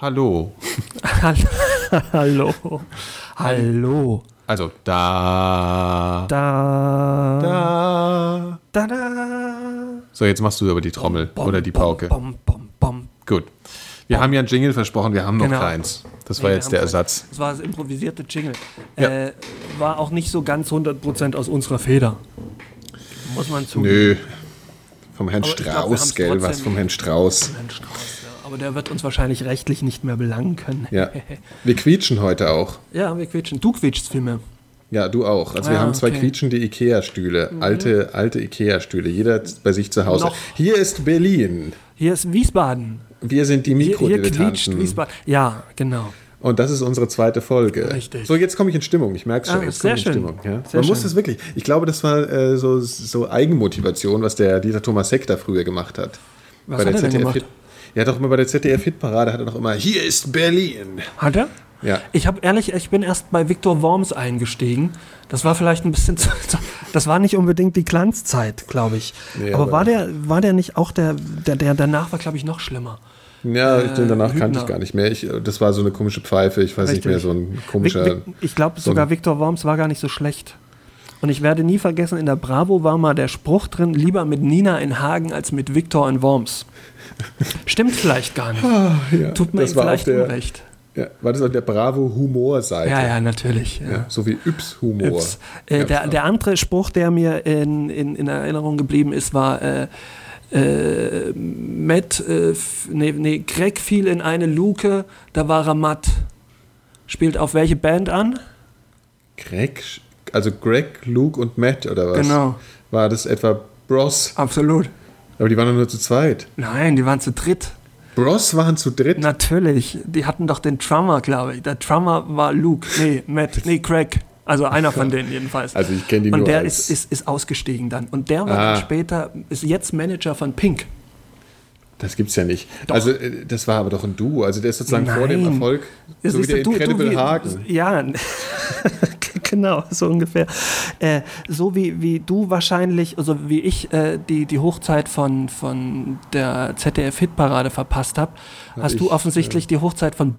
Hallo. Hallo. Hallo. Also da. Da. Da. Da. Da. So, jetzt machst du aber die Trommel Bom, oder die Pauke. Bom, bom, bom. Gut. Wir haben ja einen Jingle versprochen, wir haben noch Genau. keins. Das Nee, war jetzt der Ersatz. Das war das improvisierte Jingle. Ja. Äh, war auch nicht so ganz 100% aus unserer Feder. Muss man zugeben. Nö. Vom Herrn Aber glaub, Strauß, haben's gell? Was vom Herrn Strauß. Herrn Strauß. Aber der wird uns wahrscheinlich rechtlich nicht mehr belangen können. Ja. Wir quietschen heute auch. ja, wir quietschen. Du quietschst vielmehr. Ja, du auch. Also wir Ah, haben zwei okay. Mhm. quietschende Ikea-Stühle. Alte, alte Ikea-Stühle. Jeder bei sich zu Hause. Noch. Hier ist Berlin. Hier ist Wiesbaden. Wir sind die Hier, hier quietscht Mikrodilettanten. Wiesbaden. Ja, genau. Und das ist unsere zweite Folge. Richtig. So, jetzt komme ich in Stimmung. Ich merke schon, Ah, jetzt sehr komme ich in schön. Stimmung. Ja? Sehr Man muss das wirklich. Ich glaube, das war äh, so, so Eigenmotivation, was der Dieter Thomas Heck da früher gemacht hat. Was hat er denn gemacht? Er hat doch immer bei der ZDF Hitparade hat er doch immer Hier ist Berlin. Hat er? Ja. Ich habe ehrlich, ich bin erst bei Viktor Worms eingestiegen. Das war vielleicht ein bisschen zu, das war nicht unbedingt die Glanzzeit, glaube ich. Nee, aber aber- war der, war der nicht auch der, der, der danach war, glaube ich, noch schlimmer. Ja, ich, den danach Hübner. kannte ich gar nicht mehr. Ich, das war so eine komische Pfeife. Ich weiß nicht Richtig. mehr, so ein komischer. Vic- Vic- ich glaube sogar Viktor Worms war gar nicht so schlecht. Und ich werde nie vergessen, in der Bravo war mal der Spruch drin, lieber mit Nina in Hagen als mit Viktor in Worms. Stimmt vielleicht gar nicht. ja, Tut mir vielleicht der, unrecht. ja, War das auf der Bravo-Humor-Seite? Ja, ja, natürlich. Ja. So wie Yps-Humor. Yps. Äh, der, der andere Spruch, der mir in, in, in Erinnerung geblieben ist, war äh, äh, Matt, äh, nee, nee, Greg fiel in eine Luke, da war er matt. Spielt auf welche Band an? Greg, also Greg, Luke und Matt oder was? Genau. War das etwa Bros? Absolut. Aber die waren doch nur zu zweit. Nein, die waren zu dritt. Bros waren zu dritt. Natürlich. Die hatten doch den Drummer, glaube ich. Der Drummer war Luke. Nee, Matt. Nee, Craig. Also einer von denen jedenfalls. Also ich kenne die Und nur der ist, ist, ist ausgestiegen dann. Und der war Ah. dann später, ist jetzt Manager von Pink. Das gibt's ja nicht. Also äh, das war aber doch ein Duo. Also der ist sozusagen vor dem Nein. Erfolg. Ja, so wie der du, du- Incredible du, Hagen. Ja, genau, so ungefähr. Äh, so wie, wie du wahrscheinlich, also wie ich äh, die, die Hochzeit von, von der ZDF-Hitparade verpasst habe, hast ich, du offensichtlich die Hochzeit von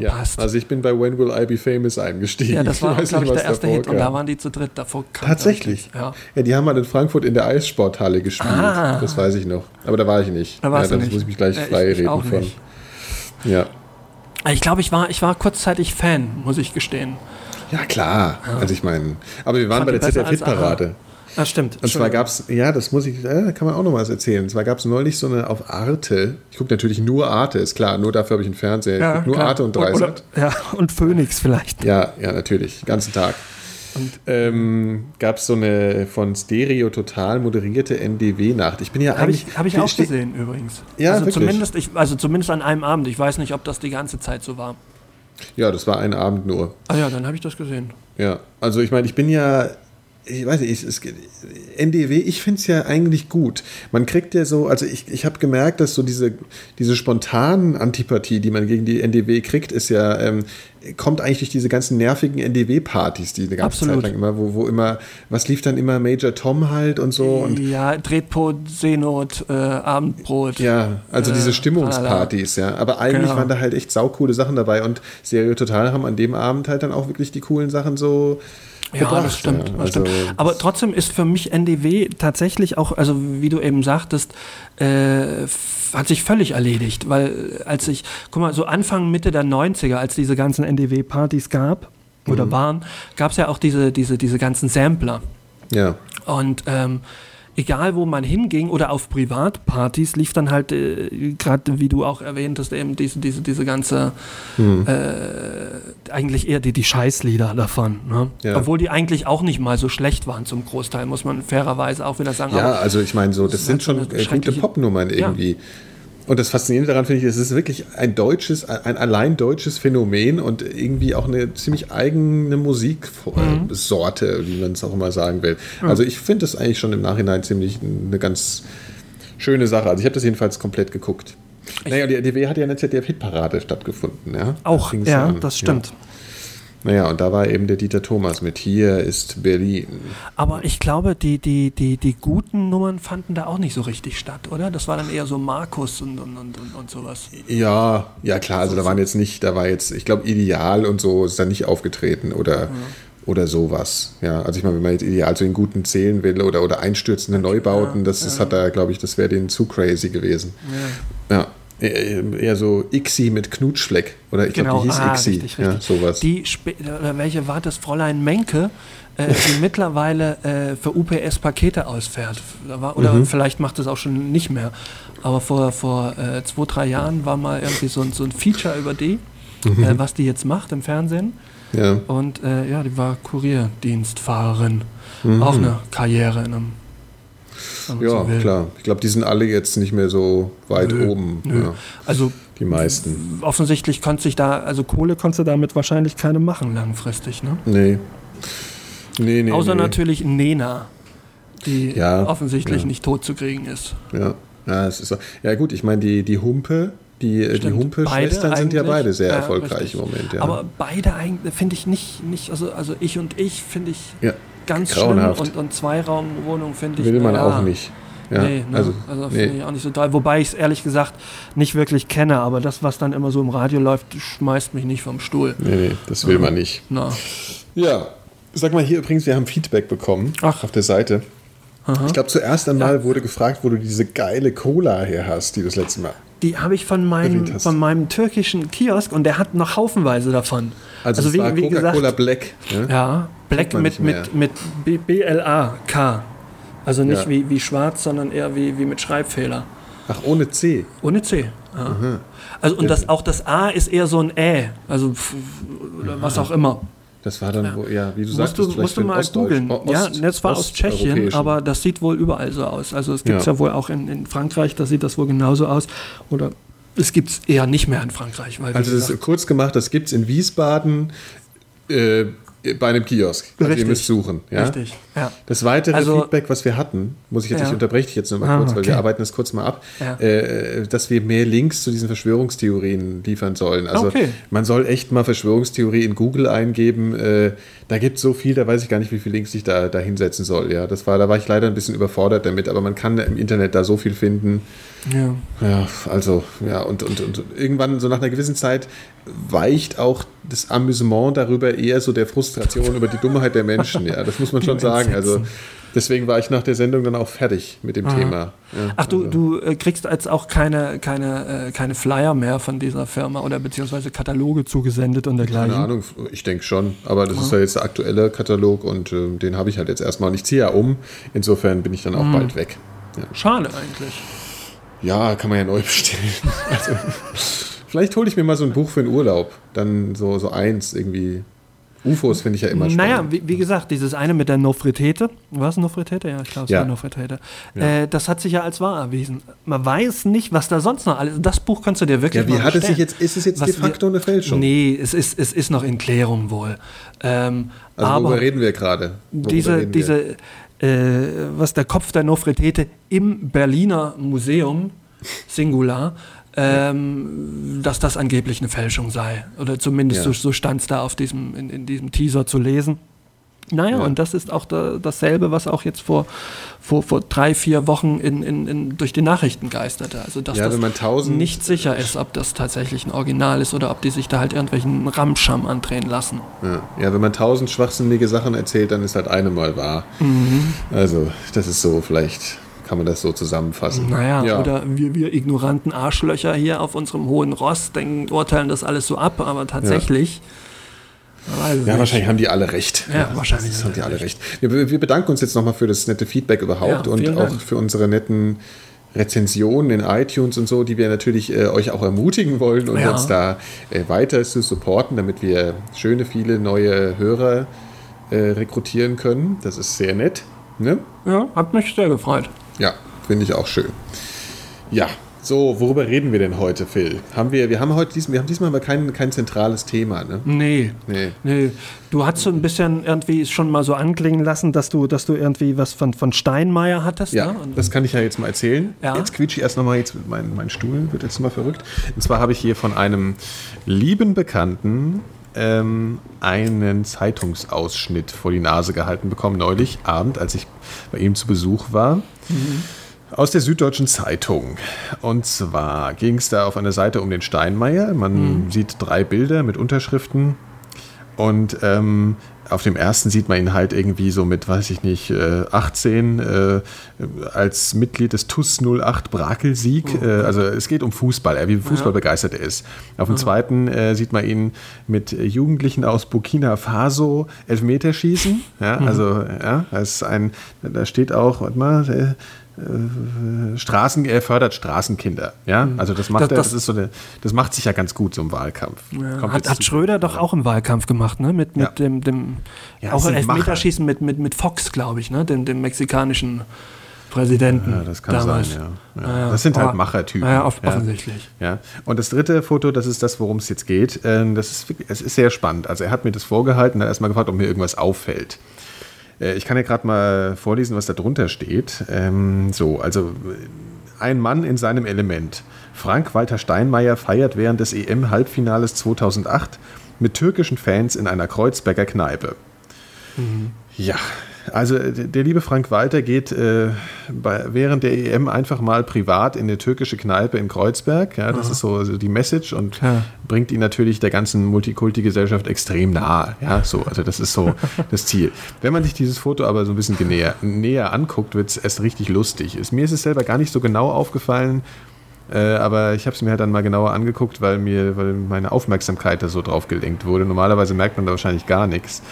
Bros Ja, verpasst. also ich bin bei When Will I Be Famous eingestiegen. Ja, das war, glaube ich, der erste Hit. Und da kam. waren die zu dritt davor. kam Tatsächlich. Ja. Ja, die haben mal in Frankfurt in der Eissporthalle gespielt. Ah. Das weiß ich noch. Aber da war ich nicht. Da warst ja, du nicht. muss ich mich gleich ich- frei ich reden auch von. nicht. Ja. Ich glaube, ich war, ich war kurzzeitig Fan, muss ich gestehen. ja, klar. Also ich meine, aber wir waren Fand bei der ZDF-Hitparade. Ah, stimmt. Und zwar gab es, ja, das muss ich, äh, kann man auch noch was erzählen. Und zwar gab es neulich so eine auf Arte. Ich gucke natürlich nur Arte, ist klar. Nur dafür habe ich einen Fernseher. Guck nur klar. Arte und Dreisat. Ja, und Phoenix vielleicht. Ja, ja, natürlich. Den ganzen Tag. ähm, gab es so eine von Stereo Total moderierte NDW-Nacht. Ich bin ja Habe eigentlich. ich, hab ich auch gesehen übrigens. Ja, also, wirklich? zumindest, ich, also zumindest an einem Abend. Ich weiß nicht, ob das die ganze Zeit so war. Ja, das war ein Abend nur. Ah ja, dann habe ich das gesehen. Ja, also ich meine, ich bin ja, ich weiß nicht, es, es, NDW, ich finde es ja eigentlich gut. Man kriegt ja so, also ich, ich habe gemerkt, dass so diese, diese spontanen Antipathie, die man gegen die NDW kriegt, ist ja, ähm, kommt eigentlich durch diese ganzen nervigen NDW-Partys, die eine ganze Absolut. Zeit lang immer, wo, wo immer, was lief dann immer Major Tom halt und so und ja, Tretbrot, Seenot, äh, Abendbrot. ja, also diese Äh, Stimmungspartys, ja. Aber eigentlich Genau. waren da halt echt saukoole Sachen dabei und Stereo Total haben an dem Abend halt dann auch wirklich die coolen Sachen so Ja, gebracht. das stimmt. ja. das Also, stimmt. Aber trotzdem ist für mich NDW tatsächlich auch, also wie du eben sagtest, äh, hat sich völlig erledigt. Weil als ich, guck mal, so Anfang, Mitte der 90er, als diese ganzen NDW-Partys gab oder waren, gab es ja auch diese, diese, diese ganzen Sampler. ja. Und ähm, egal, wo man hinging oder auf Privatpartys, lief dann halt, äh, gerade wie du auch erwähnt hast, eben diese, diese, diese ganze, äh, eigentlich eher die, die Scheißlieder davon. Ne? Ja. Obwohl die eigentlich auch nicht mal so schlecht waren zum Großteil, muss man fairerweise auch wieder sagen. Ja, also ich meine, so, das ist sind schon äh, gute Popnummern irgendwie. Und das Faszinierende daran finde ich, es ist wirklich ein deutsches, ein allein deutsches Phänomen und irgendwie auch eine ziemlich eigene Musiksorte, wie man es auch immer sagen will. Also ich finde das eigentlich schon im Nachhinein ziemlich eine ganz schöne Sache. Also ich habe das jedenfalls komplett geguckt. Naja, die RDW hat ja in der ZDF-Hitparade stattgefunden, ja. auch, Da ja, an. das stimmt. Naja, und da war eben der Dieter Thomas mit Hier ist Berlin. Aber ich glaube, die, die, die, die guten Nummern fanden da auch nicht so richtig statt, oder? Das war dann eher so Markus und, und, und, und sowas. Ja, ja klar, also da waren jetzt nicht, da war jetzt, ich glaube, Ideal und so ist da nicht aufgetreten oder, ja. oder sowas. Ja, also ich meine, wenn man jetzt Ideal zu den Guten zählen will oder, oder einstürzende Neubauten, das, das hat da, glaube ich, das wäre denen zu crazy gewesen. Ja. Ja. Eher so Ixi mit Knutschfleck. Oder ich genau. glaube, die hieß ah, Ixi. Richtig, richtig. Ja, sowas. Die, oder welche war das? Fräulein Menke, äh, die mittlerweile äh, für UPS Pakete ausfährt. Oder mhm. vielleicht macht es auch schon nicht mehr. Aber vor, vor äh, zwei, drei Jahren war mal irgendwie so, so ein Feature über die, mhm. Äh, was die jetzt macht im Fernsehen. Ja. Und äh, ja, die war Kurierdienstfahrerin. Mhm. Auch eine Karriere in einem ja, so klar. Ich glaube, die sind alle jetzt nicht mehr so weit nö, oben. Nö. Ja. Also die meisten. Offensichtlich konnte sich da, also Kohle konntest du damit wahrscheinlich keine machen langfristig, ne? Nee. Nee, nee. Außer nee. natürlich Nena, die ja, offensichtlich ja. nicht tot zu kriegen ist. Ja, ja, es ist so. ja gut, ich meine, die, die Humpe, die, die Humpe-Schwestern sind ja beide sehr ja, erfolgreich richtig. im Moment. Ja. Aber beide eigentlich finde ich nicht, nicht also, also ich und ich finde ich ja ganz Grauenhaft. schlimm und, und Zweiraumwohnung finde ich. Will man ja, auch nicht. Ja, nee, ne? also, also finde nee. ich auch nicht so toll. Wobei ich es ehrlich gesagt nicht wirklich kenne, aber das, was dann immer so im Radio läuft, schmeißt mich nicht vom Stuhl. Nee, nee, das will man nicht. Na. Ja, sag mal hier übrigens, wir haben Feedback bekommen Ach. auf der Seite. Aha. Ich glaube, zuerst einmal ja. wurde gefragt, wo du diese geile Cola her hast, die du das letzte Mal. Die habe ich von meinem, von meinem türkischen Kiosk und der hat noch haufenweise davon. Also, also wie, wie Coca-Cola Black. Ne? Ja, Black mit, mit, mit B-L-A-K. Also nicht ja. wie, wie schwarz, sondern eher wie, wie mit Schreibfehler. Ach, ohne C? Ohne C, ja. Also und das, auch das A ist eher so ein Ä, also oder was auch immer. Das war dann, ja, wo, ja wie du musst sagst, du, musst du mal googeln. Ja, das war aus Tschechien, aber das sieht wohl überall so aus. Also es gibt es ja. ja. wohl auch in, in Frankreich, da sieht das wohl genauso aus. Oder es gibt es eher nicht mehr in Frankreich. Weil, also das ist kurz gemacht, das gibt es in Wiesbaden, äh, bei einem Kiosk. Also Richtig. ihr müsst suchen. Ja? Richtig, ja. Das weitere also, Feedback, was wir hatten, muss ich jetzt, ja. ich unterbreche dich jetzt nochmal ah, kurz, weil okay. wir arbeiten das kurz mal ab, ja. äh, dass wir mehr Links zu diesen Verschwörungstheorien liefern sollen. Also okay. man soll echt mal Verschwörungstheorie in Google eingeben. Äh, da gibt es so viel, da weiß ich gar nicht, wie viele Links ich da, da hinsetzen soll. Ja, das war, da war ich leider ein bisschen überfordert damit, aber man kann im Internet da so viel finden. Ja. Ja, also, ja, und, und, und irgendwann, so nach einer gewissen Zeit, weicht auch das Amüsement darüber eher so der Frustration über die Dummheit der Menschen. Ja, das muss man schon sagen. Also, deswegen war ich nach der Sendung dann auch fertig mit dem Aha. Thema. Ja, Ach, du, also. du äh, kriegst jetzt auch keine, keine, äh, keine Flyer mehr von dieser Firma oder beziehungsweise Kataloge zugesendet und dergleichen? Keine Ahnung, ich denke schon. Aber das Aha. ist ja jetzt der aktuelle Katalog und äh, den habe ich halt jetzt erstmal. Und ich ziehe ja um. Insofern bin ich dann auch mhm. bald weg. Ja. Schade eigentlich. Ja, kann man ja neu bestellen. Also, vielleicht hole ich mir mal so ein Buch für den Urlaub. Dann so, so eins irgendwie. UFOs finde ich ja immer spannend. Naja, wie, wie, gesagt, dieses eine mit der Nofretete, was Nofretete? Ja, ich glaube, es ja. war Nofretete. Ja. Äh, das hat sich ja als wahr erwiesen. Man weiß nicht, was da sonst noch alles. Das Buch kannst du dir wirklich Ja, wie hat es sich jetzt? Ist es jetzt was de facto wir, eine Fälschung? Nee, es ist, es ist noch in Klärung wohl. Ähm, also aber worüber reden wir gerade? Diese, diese, äh, was der Kopf der Nofretete im Berliner Museum, Singular, ähm, dass das angeblich eine Fälschung sei. Oder zumindest ja. so, so stand es da auf diesem, in, in, diesem Teaser zu lesen. Naja, ja. und das ist auch da, dasselbe, was auch jetzt vor, vor, vor drei, vier Wochen in, in, in, durch die Nachrichten geisterte. Also, dass ja, das nicht sicher ist, ob das tatsächlich ein Original ist oder ob die sich da halt irgendwelchen Ramscham andrehen lassen. Ja. ja, wenn man tausend schwachsinnige Sachen erzählt, dann ist halt eine mal wahr. Mhm. Also, das ist so vielleicht kann man das so zusammenfassen. Naja, ja. oder wir, wir ignoranten Arschlöcher hier auf unserem hohen Ross denken, urteilen das alles so ab, aber tatsächlich. Ja, ja wahrscheinlich haben die alle recht. Ja, ja wahrscheinlich haben die alle recht. recht. Wir, wir, bedanken uns jetzt nochmal für das nette Feedback überhaupt und auch Dank. für unsere netten Rezensionen in iTunes und so, die wir natürlich äh, euch auch ermutigen wollen und uns da äh, weiter zu supporten, damit wir schöne, viele neue Hörer äh, rekrutieren können. Das ist sehr nett. Ne? Ja, hat mich sehr gefreut. Ja, finde ich auch schön. Ja, so, worüber reden wir denn heute, Phil? Haben wir, wir haben heute diesmal, wir haben diesmal aber kein, kein zentrales Thema, ne? Nee, nee. Nee. Du hast so ein bisschen irgendwie schon mal so anklingen lassen, dass du, dass du irgendwie was von, von Steinmeier hattest. Ja, ne? das kann ich ja jetzt mal erzählen. Ja. Jetzt quietsche ich erst nochmal, jetzt mein, mein Stuhl wird jetzt mal verrückt. Und zwar habe ich hier von einem lieben Bekannten ähm, einen Zeitungsausschnitt vor die Nase gehalten bekommen, neulich Abend, als ich bei ihm zu Besuch war. Mhm. Aus der Süddeutschen Zeitung. Und zwar ging es da auf einer Seite um den Steinmeier. Man mhm. sieht drei Bilder mit Unterschriften. Und ähm, auf dem ersten sieht man ihn halt irgendwie so mit, weiß ich nicht, 18 äh, äh, als Mitglied des TUS 08 Brakelsieg. Oh. Äh, also es geht um Fußball, wie Fußball ja. begeistert er ist. Auf dem ja. zweiten äh, sieht man ihn mit Jugendlichen aus Burkina Faso Elfmeterschießen. Ja, mhm. also ja, das ist ein, da steht auch, warte mal, Straßen, er fördert Straßenkinder. Ja, mhm. also das macht das, er, das, ist so eine, das macht sich ja ganz gut so im Wahlkampf. Ja, hat, hat Schröder doch auch im Wahlkampf gemacht, ne? Mit, mit ja. dem, dem ja, auch Elfmeterschießen mit, mit, mit Fox, glaube ich, ne? Dem, dem mexikanischen Präsidenten. Ja, das kann damals. sein, ja. ja. das sind halt Machertypen. Ja, offensichtlich. Ja. Und das dritte Foto, das ist das, worum es jetzt geht. Ähm, das ist, es ist sehr spannend. Also er hat mir das vorgehalten, hat erstmal gefragt, ob mir irgendwas auffällt. Äh, ich kann ja gerade mal vorlesen, was da drunter steht. Ähm, so, also ein Mann in seinem Element. Frank-Walter Steinmeier feiert während des EM-Halbfinales 2008 mit türkischen Fans in einer Kreuzberger Kneipe. Mhm. Ja, also der liebe Frank Walter geht äh, bei, während der EM einfach mal privat in eine türkische Kneipe in Kreuzberg. Ja, das Aha. ist so also die Message und ja. bringt ihn natürlich der ganzen Multikulti-Gesellschaft extrem nahe. Ja, so, also das ist so das Ziel. Wenn man sich dieses Foto aber so ein bisschen näher, näher anguckt, wird es erst richtig lustig. Ist, mir ist es selber gar nicht so genau aufgefallen, äh, aber ich habe es mir halt dann mal genauer angeguckt, weil mir, weil meine Aufmerksamkeit da so drauf gelenkt wurde. Normalerweise merkt man da wahrscheinlich gar nichts.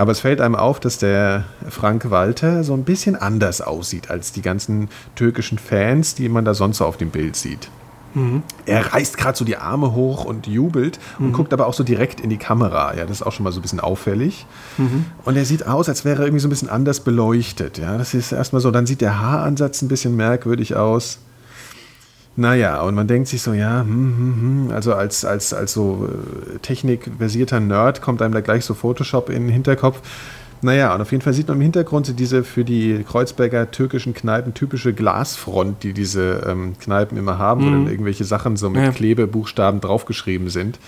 Aber es fällt einem auf, dass der Frank Walter so ein bisschen anders aussieht als die ganzen türkischen Fans, die man da sonst so auf dem Bild sieht. Mhm. Er reißt gerade so die Arme hoch und jubelt und mhm. guckt aber auch so direkt in die Kamera. Ja, das ist auch schon mal so ein bisschen auffällig. Mhm. Und er sieht aus, als wäre er irgendwie so ein bisschen anders beleuchtet. Ja, das ist erstmal so. Dann sieht der Haaransatz ein bisschen merkwürdig aus. Naja, und man denkt sich so, ja, hm, hm, hm. also als, als, als so äh, technikversierter Nerd kommt einem da gleich so Photoshop in den Hinterkopf. Naja, und auf jeden Fall sieht man im Hintergrund diese für die Kreuzberger türkischen Kneipen typische Glasfront, die diese ähm, Kneipen immer haben, mhm. wo dann irgendwelche Sachen so mit ja. Klebebuchstaben draufgeschrieben sind.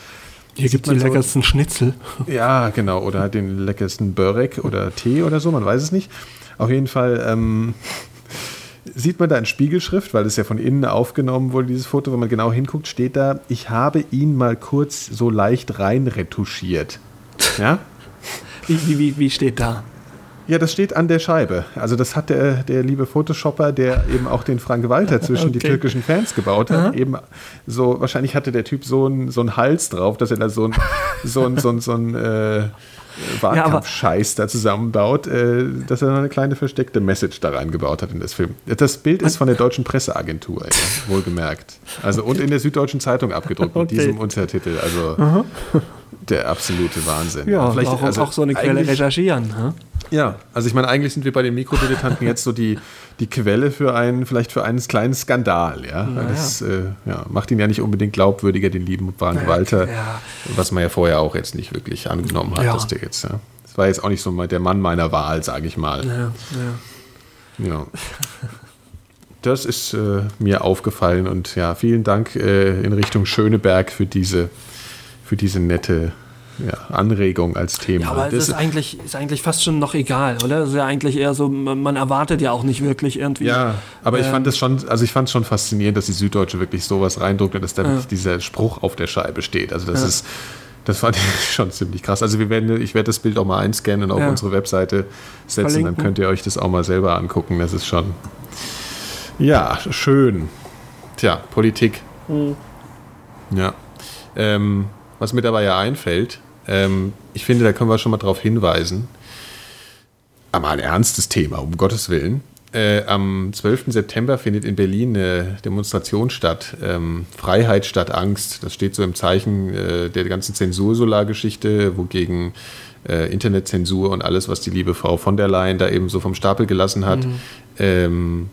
Hier gibt es die leckersten Schnitzel. Ja, genau. Oder den leckersten Börek oder Tee oder so, man weiß es nicht. Auf jeden Fall ähm, sieht man da in Spiegelschrift, weil es ja von innen aufgenommen wurde, dieses Foto, wenn man genau hinguckt, steht da, ich habe ihn mal kurz so leicht rein retuschiert. Ja? Wie, wie, wie steht da? Ja, das steht an der Scheibe. Also das hat der, der liebe Photoshopper, der eben auch den Frank Walter zwischen okay. die türkischen Fans gebaut hat, Aha. eben so, wahrscheinlich hatte der Typ so einen so Hals drauf, dass er da so ein, so ein, so ein, so ein äh, Wahlkampf-Scheiß da zusammenbaut, äh, dass er noch eine kleine versteckte Message da reingebaut hat in das Film. Das Bild ist von der Deutschen Presseagentur, ja, wohlgemerkt. Also und in der Süddeutschen Zeitung abgedruckt mit diesem Untertitel. Also Aha. Der absolute Wahnsinn. Ja, vielleicht auch, also auch so eine Quelle recherchieren. Ne? Ja, also ich meine, eigentlich sind wir bei den Mikrodilettanten jetzt so die, die Quelle für einen, vielleicht für einen kleinen Skandal, ja. Naja. Das äh, ja, macht ihn ja nicht unbedingt glaubwürdiger, den lieben naja, Walter, ja. was man ja vorher auch jetzt nicht wirklich angenommen hat, ja. dass der jetzt, ja. Das war jetzt auch nicht so der Mann meiner Wahl, sage ich mal. Ja, ja. ja. Das ist äh, mir aufgefallen und ja, vielen Dank äh, in Richtung Schöneberg für diese, für diese nette ja, Anregung als Thema. Ja, aber das ist eigentlich, ist eigentlich fast schon noch egal, oder? Das ist ja eigentlich eher so, man erwartet ja auch nicht wirklich irgendwie. Ja, aber ähm, ich fand es schon, also ich fand es schon faszinierend, dass die Süddeutsche wirklich sowas reindruckt und dass da ja. dieser Spruch auf der Scheibe steht. Also das ja. ist, das fand ich schon ziemlich krass. Also wir werden, ich werde das Bild auch mal einscannen und auf unsere Webseite setzen, Verlinken. dann könnt ihr euch das auch mal selber angucken. Das ist schon, ja, schön. Tja, Politik. Mhm. Ja. Ähm, was mir dabei ja einfällt, ähm, ich finde, da können wir schon mal darauf hinweisen. Aber ein ernstes Thema, um Gottes Willen. Äh, am 12. September findet in Berlin eine Demonstration statt. Ähm, Freiheit statt Angst. Das steht so im Zeichen äh, der ganzen Zensursolargeschichte, wogegen äh, Internetzensur und alles, was die liebe Frau von der Leyen da eben so vom Stapel gelassen hat, mhm. ähm,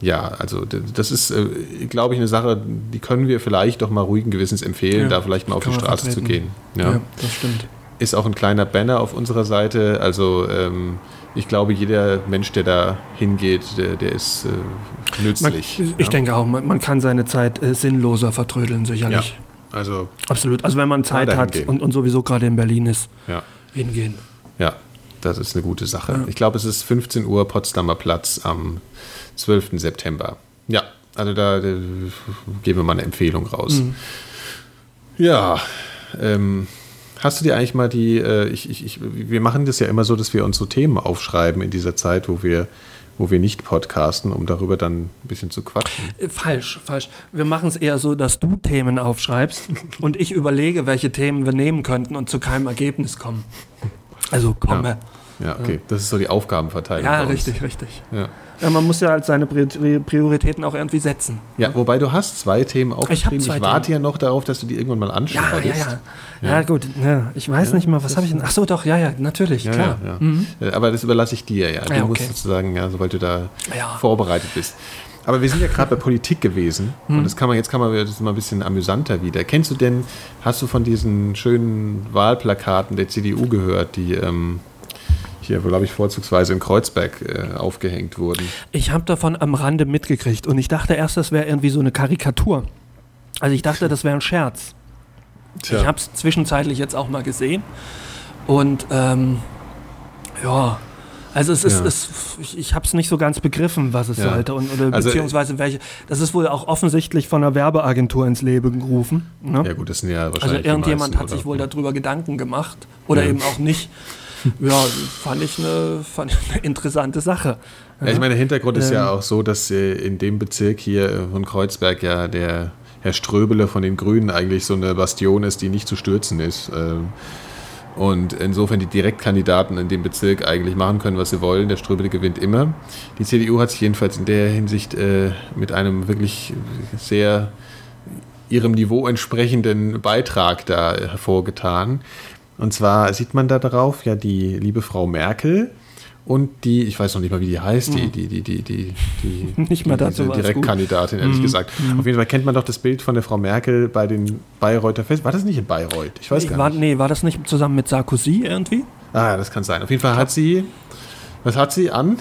ja, also das ist, äh, glaube ich, eine Sache, die können wir vielleicht doch mal ruhigen Gewissens empfehlen, ja, da vielleicht mal auf die Straße vertreten. zu gehen. Ja. ja. das stimmt. Ist auch ein kleiner Banner auf unserer Seite. Also ähm, ich glaube, jeder Mensch, der da hingeht, der, der ist äh, nützlich. Man, ich ja. denke auch, man, man, kann seine Zeit äh, sinnloser vertrödeln, sicherlich. Also Absolut. Also wenn man Zeit hat und, und sowieso gerade in Berlin ist, ja, hingehen. ja, das ist eine gute Sache. Ich glaube, es ist 15 Uhr Potsdamer Platz am 12. September. Ja, also da äh, geben wir mal eine Empfehlung raus. Ja, ähm, hast du dir eigentlich mal die, äh, ich, ich, ich, wir machen das ja immer so, dass wir uns so Themen aufschreiben in dieser Zeit, wo wir, wo wir nicht podcasten, um darüber dann ein bisschen zu quatschen. Äh, Falsch, falsch. Wir machen es eher so, dass du Themen aufschreibst und ich überlege, welche Themen wir nehmen könnten und zu keinem Ergebnis kommen. Also komme. Ja, okay, das ist so die Aufgabenverteilung. Ja, richtig, richtig. Ja. Ja, man muss ja halt seine Prior- Prioritäten auch irgendwie setzen. Ja, wobei du hast zwei Themen aufgeschrieben. Ich, zwei warte ja noch darauf, dass du die irgendwann mal Ja, anschneidest. ja, ja. Ja, gut. Ja, ich weiß nicht mal, was habe ich denn? Ach so, doch, ja, ja, natürlich, Ja, klar. ja, ja. Äh, Aber das überlasse ich dir, ja. Du Ja, musst okay. sozusagen, ja, sobald du da Ja. vorbereitet bist. Aber wir sind ja gerade bei Politik gewesen Mhm. und das kann man jetzt kann man das mal ein bisschen amüsanter wieder. Kennst du denn, hast du von diesen schönen Wahlplakaten der CDU gehört, die ähm, hier, glaube ich, vorzugsweise in Kreuzberg äh, aufgehängt wurden? Ich habe davon am Rande mitgekriegt und ich dachte erst, das wäre irgendwie so eine Karikatur. Also ich dachte, das wäre ein Scherz. Ich habe es zwischenzeitlich jetzt auch mal gesehen und ähm, ja, also es ist, Ja. es, ich, ich habe es nicht so ganz begriffen, was es Ja. sollte und oder Also, beziehungsweise welche. Das ist wohl auch offensichtlich von einer Werbeagentur ins Leben gerufen. Ne? ja gut, das sind ja wahrscheinlich Also irgendjemand meisten, hat sich oder? wohl darüber Gedanken gemacht oder Ja. eben auch nicht. Ja, fand ich eine, fand ich eine interessante Sache. Ich meine, der Hintergrund ist ja Ähm. auch so, dass äh, in dem Bezirk hier äh, von Kreuzberg ja der Herr Ströbele von den Grünen eigentlich so eine Bastion ist, die nicht zu stürzen ist. Ähm, Und insofern die Direktkandidaten in dem Bezirk eigentlich machen können, was sie wollen. Der Ströbele gewinnt immer. Die CDU hat sich jedenfalls in der Hinsicht äh, mit einem wirklich sehr ihrem Niveau entsprechenden Beitrag da hervorgetan. Und zwar sieht man da drauf ja die liebe Frau Merkel und die, ich weiß noch nicht mal, wie die heißt, die, die, die, die, die, die, Hm. Nicht mal die, dazu diese Direktkandidatin, ehrlich Mhm. gesagt. Auf jeden Fall kennt man doch das Bild von der Frau Merkel bei den Bayreuther Fest. War das nicht in Bayreuth? Ich weiß gar war, nicht. nee, war das nicht zusammen mit Sarkozy irgendwie? Ah, ja, das kann sein. Auf jeden Fall hat sie, was hat sie an?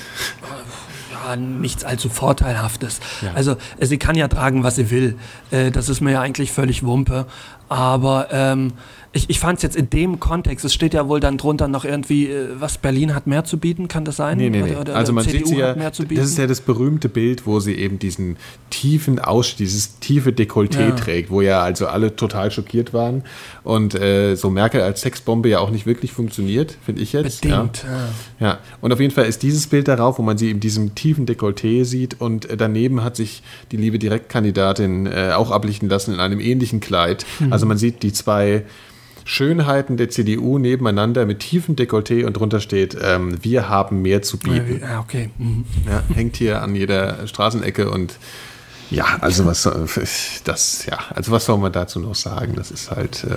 Ja, nichts allzu Vorteilhaftes. Ja. Also äh, sie kann ja tragen, was sie will. Äh, das ist mir ja eigentlich völlig Wumpe. Aber ähm, ich, ich fand es jetzt in dem Kontext, es steht ja wohl dann drunter noch irgendwie, äh, was Berlin hat mehr zu bieten, kann das sein? Nee, nee, nee. Oder, oder also man CDU sieht sie ja, hat mehr zu bieten? das ist ja das berühmte Bild, wo sie eben diesen tiefen Aus, dieses tiefe Dekolleté Ja. trägt, wo ja also alle total schockiert waren und äh, so Merkel als Sexbombe ja auch nicht wirklich funktioniert, finde ich jetzt. Bedingt. Ja. ja, und auf jeden Fall ist dieses Bild darauf, wo man sie in diesem tiefen Dekolleté sieht und äh, daneben hat sich die liebe Direktkandidatin äh, auch ablichten lassen in einem ähnlichen Kleid. Mhm. Also man sieht die zwei Schönheiten der CDU nebeneinander mit tiefem Dekolleté und drunter steht, ähm, wir haben mehr zu bieten. ja, okay. Mhm. Ja, hängt hier an jeder Straßenecke und ja, also was soll- das, ja, also was soll man dazu noch sagen? Das ist halt, ähm,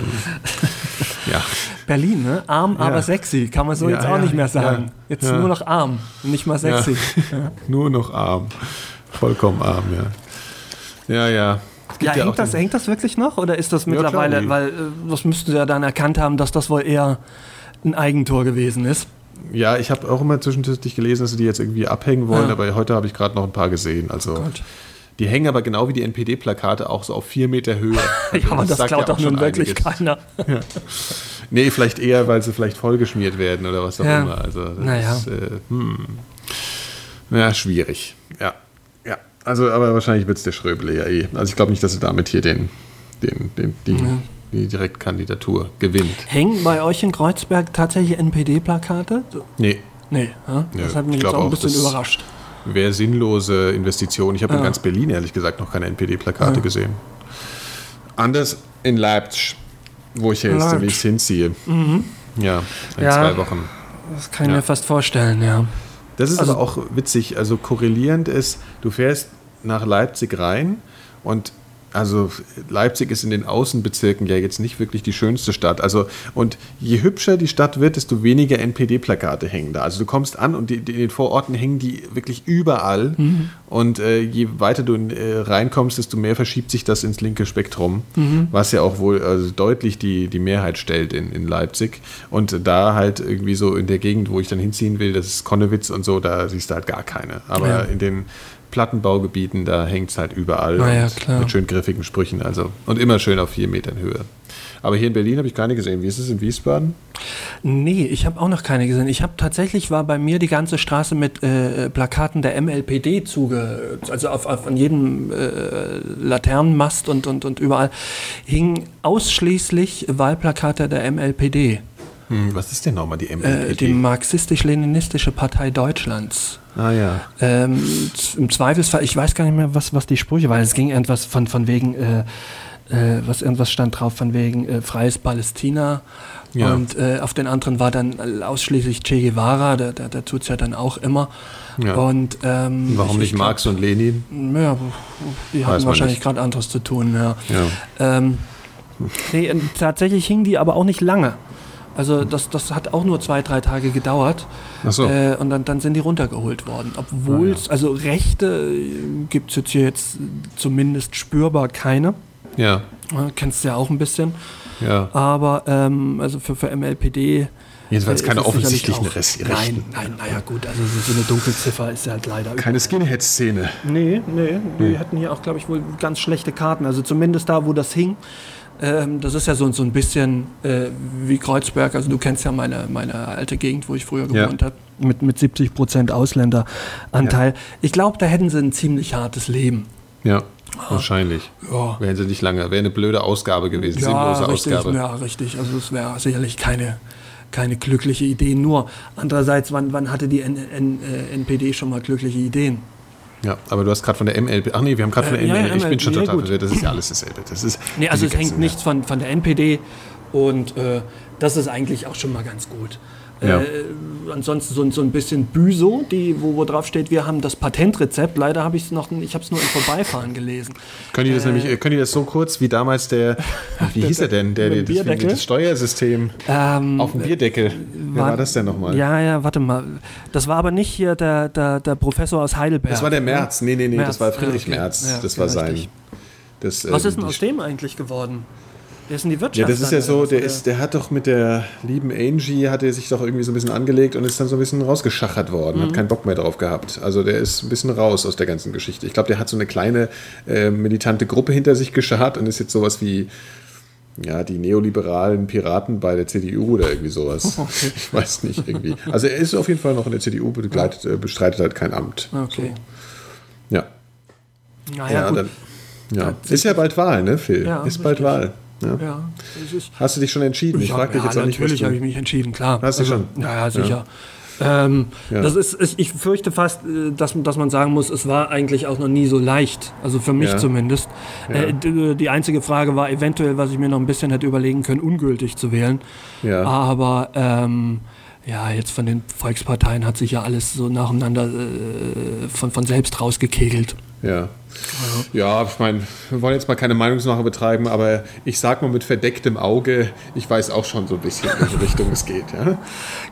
ja. Berlin, ne? Arm, Ja. aber sexy. Kann man so Ja, jetzt auch nicht mehr sagen. Jetzt nur noch arm, nicht mal sexy. Nur noch arm. Vollkommen arm, ja. Ja, ja. Ja, auch hängt, das, hängt das wirklich noch oder ist das mittlerweile, die- weil äh, das müssten sie ja dann erkannt haben, dass das wohl eher ein Eigentor gewesen ist. ja, ich habe auch immer zwischendurch gelesen, dass sie die jetzt irgendwie abhängen wollen, Ja. aber heute habe ich gerade noch ein paar gesehen. Also Gott. die hängen aber genau wie die NPD-Plakate auch so auf vier Meter Höhe. Ja, aber das sagt klaut ja doch nun wirklich einiges. keiner. Nee, vielleicht eher, weil sie vielleicht vollgeschmiert werden oder was auch Ja. immer. Also das Naja. ist, äh, hm. ja, schwierig. Ja, ja. Also, aber wahrscheinlich wird es der Schröbele ja eh. Also ich glaube nicht, dass er damit hier den, den, den, die, die Direktkandidatur gewinnt. Hängen bei euch in Kreuzberg tatsächlich NPD-Plakate? Nee, Nee, ja? das Nö, hat mich ich jetzt auch ein bisschen überrascht. wäre sinnlose Investition. Ich habe in Ja. ganz Berlin ehrlich gesagt noch keine NPD-Plakate Ja. gesehen. Anders in Leipzig, wo ich ja jetzt demnächst hinziehe. Ja, in Ja. zwei Wochen. Das kann ich Ja. mir fast vorstellen, ja. Das ist Also- aber auch witzig. Also korrelierend ist, du fährst nach Leipzig rein und also Leipzig ist in den Außenbezirken ja jetzt nicht wirklich die schönste Stadt. Also und je hübscher die Stadt wird, desto weniger NPD-Plakate hängen da. Also du kommst an und die, die, in den Vororten hängen die wirklich überall. Und äh, je weiter du äh, reinkommst, desto mehr verschiebt sich das ins linke Spektrum, was ja auch wohl also deutlich die, die Mehrheit stellt in, in Leipzig. Und da halt irgendwie so in der Gegend, wo ich dann hinziehen will, das ist Konnewitz und so, da siehst du halt gar keine. Aber Ja. in den Plattenbaugebieten, da hängt es halt überall. Na ja, und klar. Mit schön griffigen Sprüchen. Also, und immer schön auf vier Metern Höhe. Aber hier in Berlin habe ich keine gesehen. Wie ist es in Wiesbaden? Nee, ich habe auch noch keine gesehen. Ich habe tatsächlich, war bei mir die ganze Straße mit äh, Plakaten der MLPD zuge... Also auf, auf an jedem äh, Laternenmast und, und, und überall hingen ausschließlich Wahlplakate der MLPD. Hm, was ist denn nochmal die Äh, MLPD? die Marxistisch-Leninistische Partei Deutschlands. ah ja. Ähm, Im Zweifelsfall, ich weiß gar nicht mehr, was, was die Sprüche waren. Es ging irgendwas von, von wegen, äh, äh, was irgendwas stand drauf, von wegen äh, freies Palästina. Ja. Und äh, auf den anderen war dann ausschließlich Che Guevara, der, der, der tut es ja dann auch immer. Ja. Und, ähm, Warum ich- nicht ich Marx und Lenin? Ja, die Weiß hatten wahrscheinlich gerade anderes zu tun, ja. Ja. Ähm, nee, äh, tatsächlich hingen die aber auch nicht lange. Also das, das hat auch nur zwei, drei Tage gedauert. Ach so. Äh, und dann, dann sind die runtergeholt worden. Obwohl es, also Rechte gibt es jetzt hier jetzt zumindest spürbar keine. Ja. Äh, kennst du ja auch ein bisschen. Ja. Aber ähm, also für, für MLPD. Jedenfalls äh, keine offensichtlichen auch- Rest- Nein, nein, naja gut, also so eine Dunkelziffer ist ja halt leider. Keine Skinhead-Szene. Nee, nee, die hatten hier auch, glaube ich, wohl ganz schlechte Karten. Also zumindest da, wo das hing. Ähm, das ist ja so, so ein bisschen äh, wie Kreuzberg. Also du kennst ja meine, meine alte Gegend, wo ich früher Ja. gewohnt habe. Mit, mit 70 Prozent Ausländeranteil. Ich glaube, da hätten sie ein ziemlich hartes Leben. Ja, wahrscheinlich. Ja. Wären sie nicht lange. Wäre eine blöde Ausgabe gewesen. Sinnlose richtig, Ausgabe. ja, richtig. Also es wäre sicherlich keine, keine glückliche Idee. Nur andererseits, wann, wann hatte die N, N, äh, NPD schon mal glückliche Ideen? Ja, aber du hast gerade von der MLB. Ach nee, wir haben gerade von der Äh, ja, MLB. Ich bin schon total verwirrt. Das ist ja alles dasselbe. Das ist Nee, also es hängt nichts von, von der NPD und äh, das ist eigentlich auch schon mal ganz gut. Ja. Äh, ansonsten so, ein- so ein bisschen Büso, die, wo, wo drauf steht, wir haben das Patentrezept. Leider habe ich es noch, ich habe es nur im Vorbeifahren gelesen. Können die das nämlich, äh, können die das so kurz wie damals der, wie hieß er denn, der, der das, das Steuersystem Ähm, auf dem Bierdeckel. Wer war das denn nochmal? Ja, ja, warte mal. Das war aber nicht hier der, der, der Professor aus Heidelberg. Das war der Merz. Nee, nee, nee, Merz, das war ja, Friedrich okay. Merz. Ja, das war sein. Das, Was äh, ist denn aus dem eigentlich geworden? Der ist in die Wirtschaft. Ja, das ist ja so, der, ist, der hat doch mit der lieben Angie, hat er sich doch irgendwie so ein bisschen angelegt und ist dann so ein bisschen rausgeschachert worden, Mhm. hat keinen Bock mehr drauf gehabt. Also der ist ein bisschen raus aus der ganzen Geschichte. Ich glaube, der hat so eine kleine äh, militante Gruppe hinter sich geschart und ist jetzt sowas wie ja, die neoliberalen Piraten bei der CDU oder irgendwie sowas. Ich weiß nicht, irgendwie. Also er ist auf jeden Fall noch in der CDU, begleitet, äh, bestreitet halt kein Amt. Okay. Ja. Naja, Ja, gut. dann, ja. Ist ja bald Wahl, ne, Phil? Ja, ist bald. Wahl. Ja. ja, Hast du dich schon entschieden? Ich Ja, frage dich jetzt auch nicht, natürlich habe ich mich entschieden, klar. Also, Hast du schon? Ja, ja sicher. Ähm, Ja. Das ist, ich, fürchte fast, äh, dass, dass man sagen muss, es war eigentlich auch noch nie so leicht. Also für mich Ja. zumindest. Ja. Äh, die, die einzige Frage war eventuell, was ich mir noch ein bisschen hätte überlegen können, ungültig zu wählen. Aber ähm, ja, jetzt von den Volksparteien hat sich ja alles so nacheinander äh, von, von selbst rausgekegelt. Ja. Ja, ich meine, wir wollen jetzt mal keine Meinungsmache betreiben, aber ich sag mal mit verdecktem Auge, ich weiß auch schon so ein bisschen, in welche Richtung es geht. Ja,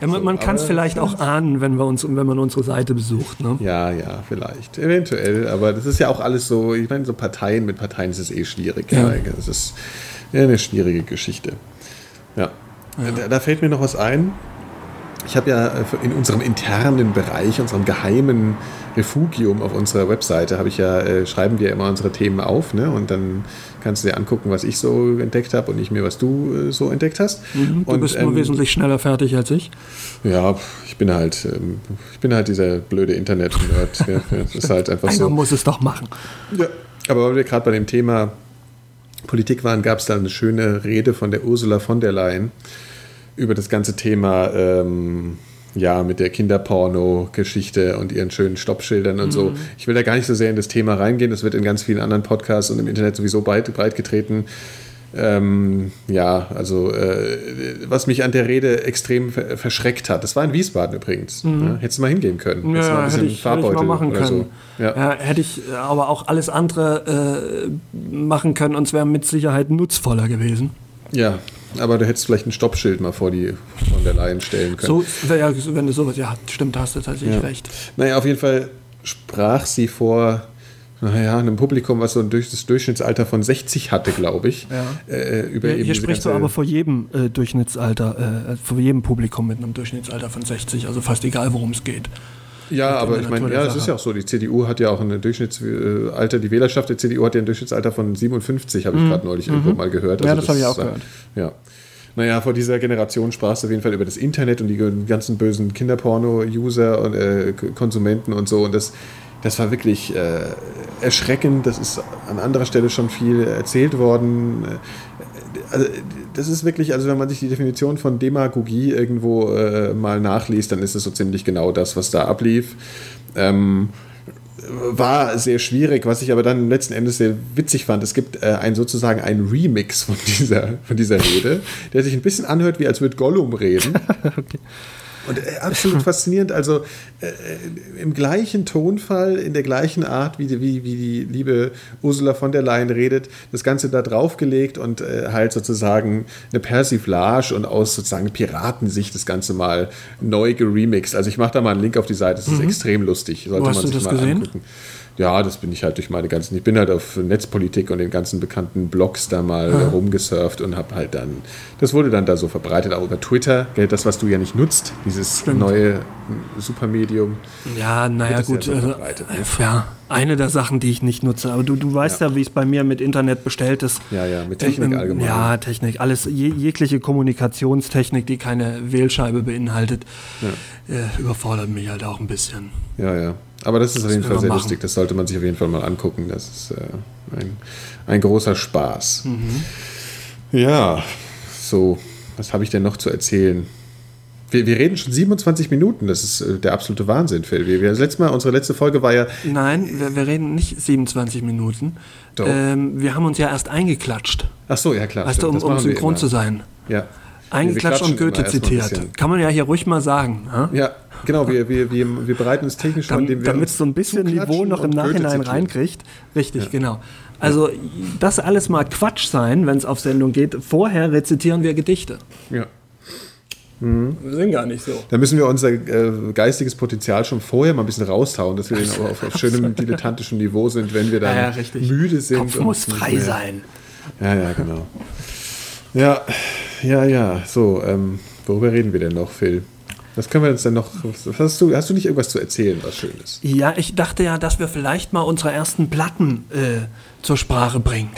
Ja, man man kann es vielleicht auch ahnen, wenn, wir uns, wenn man unsere Seite besucht. Ne? ja, ja, vielleicht. Eventuell, aber das ist ja auch alles so, ich meine, so Parteien, mit Parteien ist es eh schwierig. Ja. Ja. Das ist ja eine schwierige Geschichte. Ja. Da, da fällt mir noch was ein. Ich habe ja äh, in unserem internen Bereich, unserem geheimen Refugium auf unserer Webseite, habe ich ja, äh, schreiben wir immer unsere Themen auf, ne? Und dann kannst du dir angucken, was ich so entdeckt habe und nicht mehr, was du äh, so entdeckt hast. Mhm, Du und, bist nur ähm, wesentlich schneller fertig als ich. Ja, ich bin halt, ähm, ich bin halt dieser blöde Internet-Nerd. ja. Das ist halt einfach Einer so. muss es doch machen. Ja, aber weil wir gerade bei dem Thema Politik waren, gab es da eine schöne Rede von der Ursula von der Leyen über das ganze Thema, ähm, ja, mit der Kinderporno-Geschichte und ihren schönen Stoppschildern und so. Ich will da gar nicht so sehr in das Thema reingehen, das wird in ganz vielen anderen Podcasts und im Internet sowieso breit, breit getreten. Ähm, ja, also äh, was mich an der Rede extrem ver verschreckt hat, das war in Wiesbaden übrigens. Ja, hättest du mal hingehen können. Du mal ein hätte bisschen ich, hätte ich mal machen können. So. Ja. Ja, hätte ich äh, aber auch alles andere äh, machen können und es wäre mit Sicherheit nutzvoller gewesen. Ja, aber du hättest vielleicht ein Stoppschild mal vor die von der Leyen stellen können. So, ja, wenn du sowas, ja, stimmt, hast du tatsächlich Ja. recht. Naja, auf jeden Fall sprach sie vor naja, einem Publikum, was so ein durch, das Durchschnittsalter von 60 hatte, glaube ich. Ja. Äh, über Hier, hier sprichst du aber vor jedem äh, Durchschnittsalter, äh, vor jedem Publikum mit einem Durchschnittsalter von 60, also fast egal, worum es geht. Ja, aber ich meine, ja, es ist ja auch so. Die CDU hat ja auch ein Durchschnittsalter, die Wählerschaft der CDU hat ja ein Durchschnittsalter von 57, habe ich mhm. gerade neulich mhm. irgendwo mal gehört. Also ja, das, das habe ich auch gehört. Ja. Naja, vor dieser Generation sprach es auf jeden Fall über das Internet und die ganzen bösen Kinderporno-User und äh, Konsumenten und so. Und das, das war wirklich äh, erschreckend. Das ist an anderer Stelle schon viel erzählt worden. Also, das ist wirklich, also wenn man sich die Definition von Demagogie irgendwo äh, mal nachliest, dann ist es so ziemlich genau das, was da ablief. Ähm, war sehr schwierig, was ich aber dann letzten Endes sehr witzig fand. Es gibt äh, ein, sozusagen einen Remix von dieser, von dieser Rede, der sich ein bisschen anhört, wie als würde Gollum reden. okay. Und äh, absolut faszinierend. Also äh, äh, im gleichen Tonfall, in der gleichen Art, wie die, wie, wie die liebe Ursula von der Leyen redet, das Ganze da draufgelegt und äh, halt sozusagen eine Persiflage und aus sozusagen Piratensicht das Ganze mal neu geremixed. Also ich mache da mal einen Link auf die Seite, das ist mhm. extrem lustig. Sollte Wo hast man sich du das mal gesehen? angucken ja, das bin ich halt durch meine ganzen, ich bin halt auf Netzpolitik und den ganzen bekannten Blogs da mal ja. rumgesurft und habe halt dann, das wurde dann da so verbreitet, auch über Twitter, das, was du ja nicht nutzt, dieses Stimmt. neue Supermedium. Ja, naja, gut, ja, so also, ja, eine der Sachen, die ich nicht nutze, aber du, du weißt ja, ja wie es bei mir mit Internet bestellt ist. Ja, ja, mit Technik ähm, allgemein. Ja, Technik, alles, je, jegliche Kommunikationstechnik, die keine Wählscheibe beinhaltet, äh, überfordert mich halt auch ein bisschen. Ja, ja. Aber das ist das auf jeden Fall sehr machen. lustig. Das sollte man sich auf jeden Fall mal angucken. Das ist äh, ein, ein großer Spaß. Mhm. Ja, so, was habe ich denn noch zu erzählen? Wir, wir, reden schon 27 Minuten, das ist äh, der absolute Wahnsinn, Phil. Wir, das letzte Mal, unsere letzte Folge war ja. Nein, wir, wir reden nicht 27 Minuten. Ähm, wir haben uns ja erst eingeklatscht. Ach so, ja klar. Weißt du, um, um synchron zu sein. Ja. Eingeklatscht und Goethe zitiert. Kann man ja hier ruhig mal sagen. Ha? Ja, genau. Wir, wir, wir, wir bereiten uns technisch Dam, indem wir. Damit es so ein bisschen Niveau noch im Nachhinein reinkriegt. Richtig, ja. genau. Also, das alles mal Quatsch sein, wenn es auf Sendung geht. Vorher rezitieren wir Gedichte. Ja. Mhm. Wir sind gar nicht so. Da müssen wir unser äh, geistiges Potenzial schon vorher mal ein bisschen raushauen, dass wir dann auf, auf schönem dilettantischem Niveau sind, wenn wir dann ja, ja, müde sind. Kopf muss frei sein. Ja, ja, genau. Ja, ja, ja. So, ähm, worüber reden wir denn noch, Phil? Was können wir uns denn noch. Hast du, hast du nicht irgendwas zu erzählen, was Schönes? Ja, ich dachte ja, dass wir vielleicht mal unsere ersten Platten äh, zur Sprache bringen.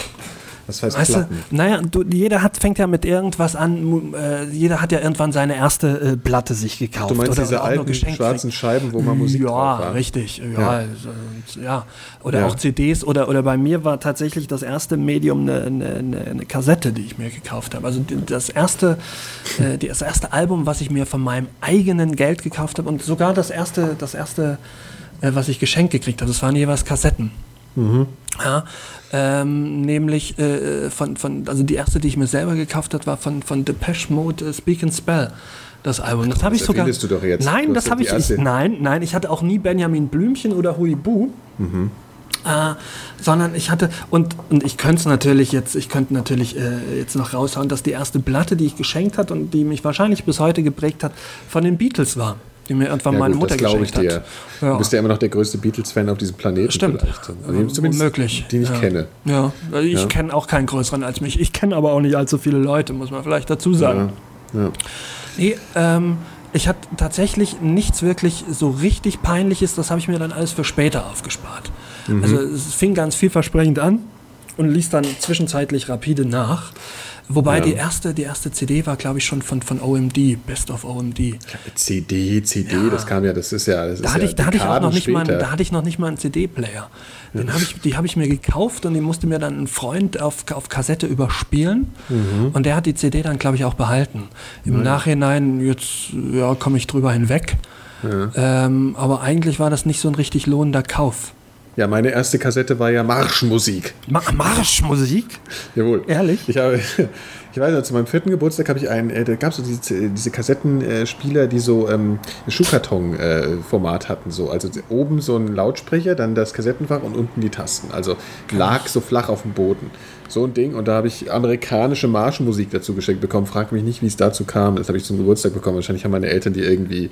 Was heißt weißt Platten? Du, naja, du, jeder hat, fängt ja mit irgendwas an, äh, jeder hat ja irgendwann seine erste äh, Platte sich gekauft. Du meinst oder, diese oder alten schwarzen Scheiben, wo man Musik ja, drauf war? Richtig, ja, ja. Also, ja. Oder ja. auch CDs oder, oder bei mir war tatsächlich das erste Medium eine, eine, eine Kassette, die ich mir gekauft habe. Also das erste, äh, das erste Album, was ich mir von meinem eigenen Geld gekauft habe und sogar das erste, das erste, äh, was ich geschenkt gekriegt habe, das waren jeweils Kassetten. Mhm. Ja, ähm, nämlich äh, von, von, also die erste, die ich mir selber gekauft habe, war von, von Depeche Mode uh, Speak and Spell. Das Album. Das habe ich sogar. du doch jetzt. Nein, das habe ich, ich. Nein, nein, ich hatte auch nie Benjamin Blümchen oder Huibu. Mhm. Äh, sondern ich hatte, und, und ich könnte es natürlich jetzt, ich könnte natürlich äh, jetzt noch raushauen, dass die erste Platte, die ich geschenkt hat und die mich wahrscheinlich bis heute geprägt hat, von den Beatles war die mir irgendwann ja, meine gut, Mutter das geschenkt ich dir. hat. Ja. Du bist ja immer noch der größte Beatles-Fan auf diesem Planeten. Stimmt. Also Unmöglich. Die ich ja. kenne. Ja, also ich kenne auch keinen größeren als mich. Ich kenne aber auch nicht allzu viele Leute, muss man vielleicht dazu sagen. Ja. Nee, ähm, ich hatte tatsächlich nichts wirklich so richtig Peinliches, das habe ich mir dann alles für später aufgespart. Mhm. Also es fing ganz vielversprechend an und ließ dann zwischenzeitlich rapide nach. Wobei ja. die, erste, die erste CD war, glaube ich, schon von, von OMD, Best of OMD. CD, CD, ja. das kam ja, das ist ja. Das da, hatte ich, da, hatte ich auch noch nicht mal, da hatte ich noch nicht mal einen CD-Player. Den hab ich, die habe ich mir gekauft und die musste mir dann ein Freund auf, auf Kassette überspielen. Mhm. Und der hat die CD dann, glaube ich, auch behalten. Im mhm. Nachhinein, jetzt ja, komme ich drüber hinweg. Ja. Ähm, aber eigentlich war das nicht so ein richtig lohnender Kauf. Ja, meine erste Kassette war ja Marschmusik. Ma Marschmusik? Jawohl. Ehrlich? Ich habe, ich weiß noch, zu meinem vierten Geburtstag habe ich einen, äh, da gab es so diese, diese Kassettenspieler, die so ähm, Schuhkarton-Format äh, hatten. So. Also oben so ein Lautsprecher, dann das Kassettenfach und unten die Tasten. Also lag so flach auf dem Boden. So ein Ding. Und da habe ich amerikanische Marschmusik dazu geschenkt bekommen. Frag mich nicht, wie es dazu kam. Das habe ich zum Geburtstag bekommen. Wahrscheinlich haben meine Eltern die irgendwie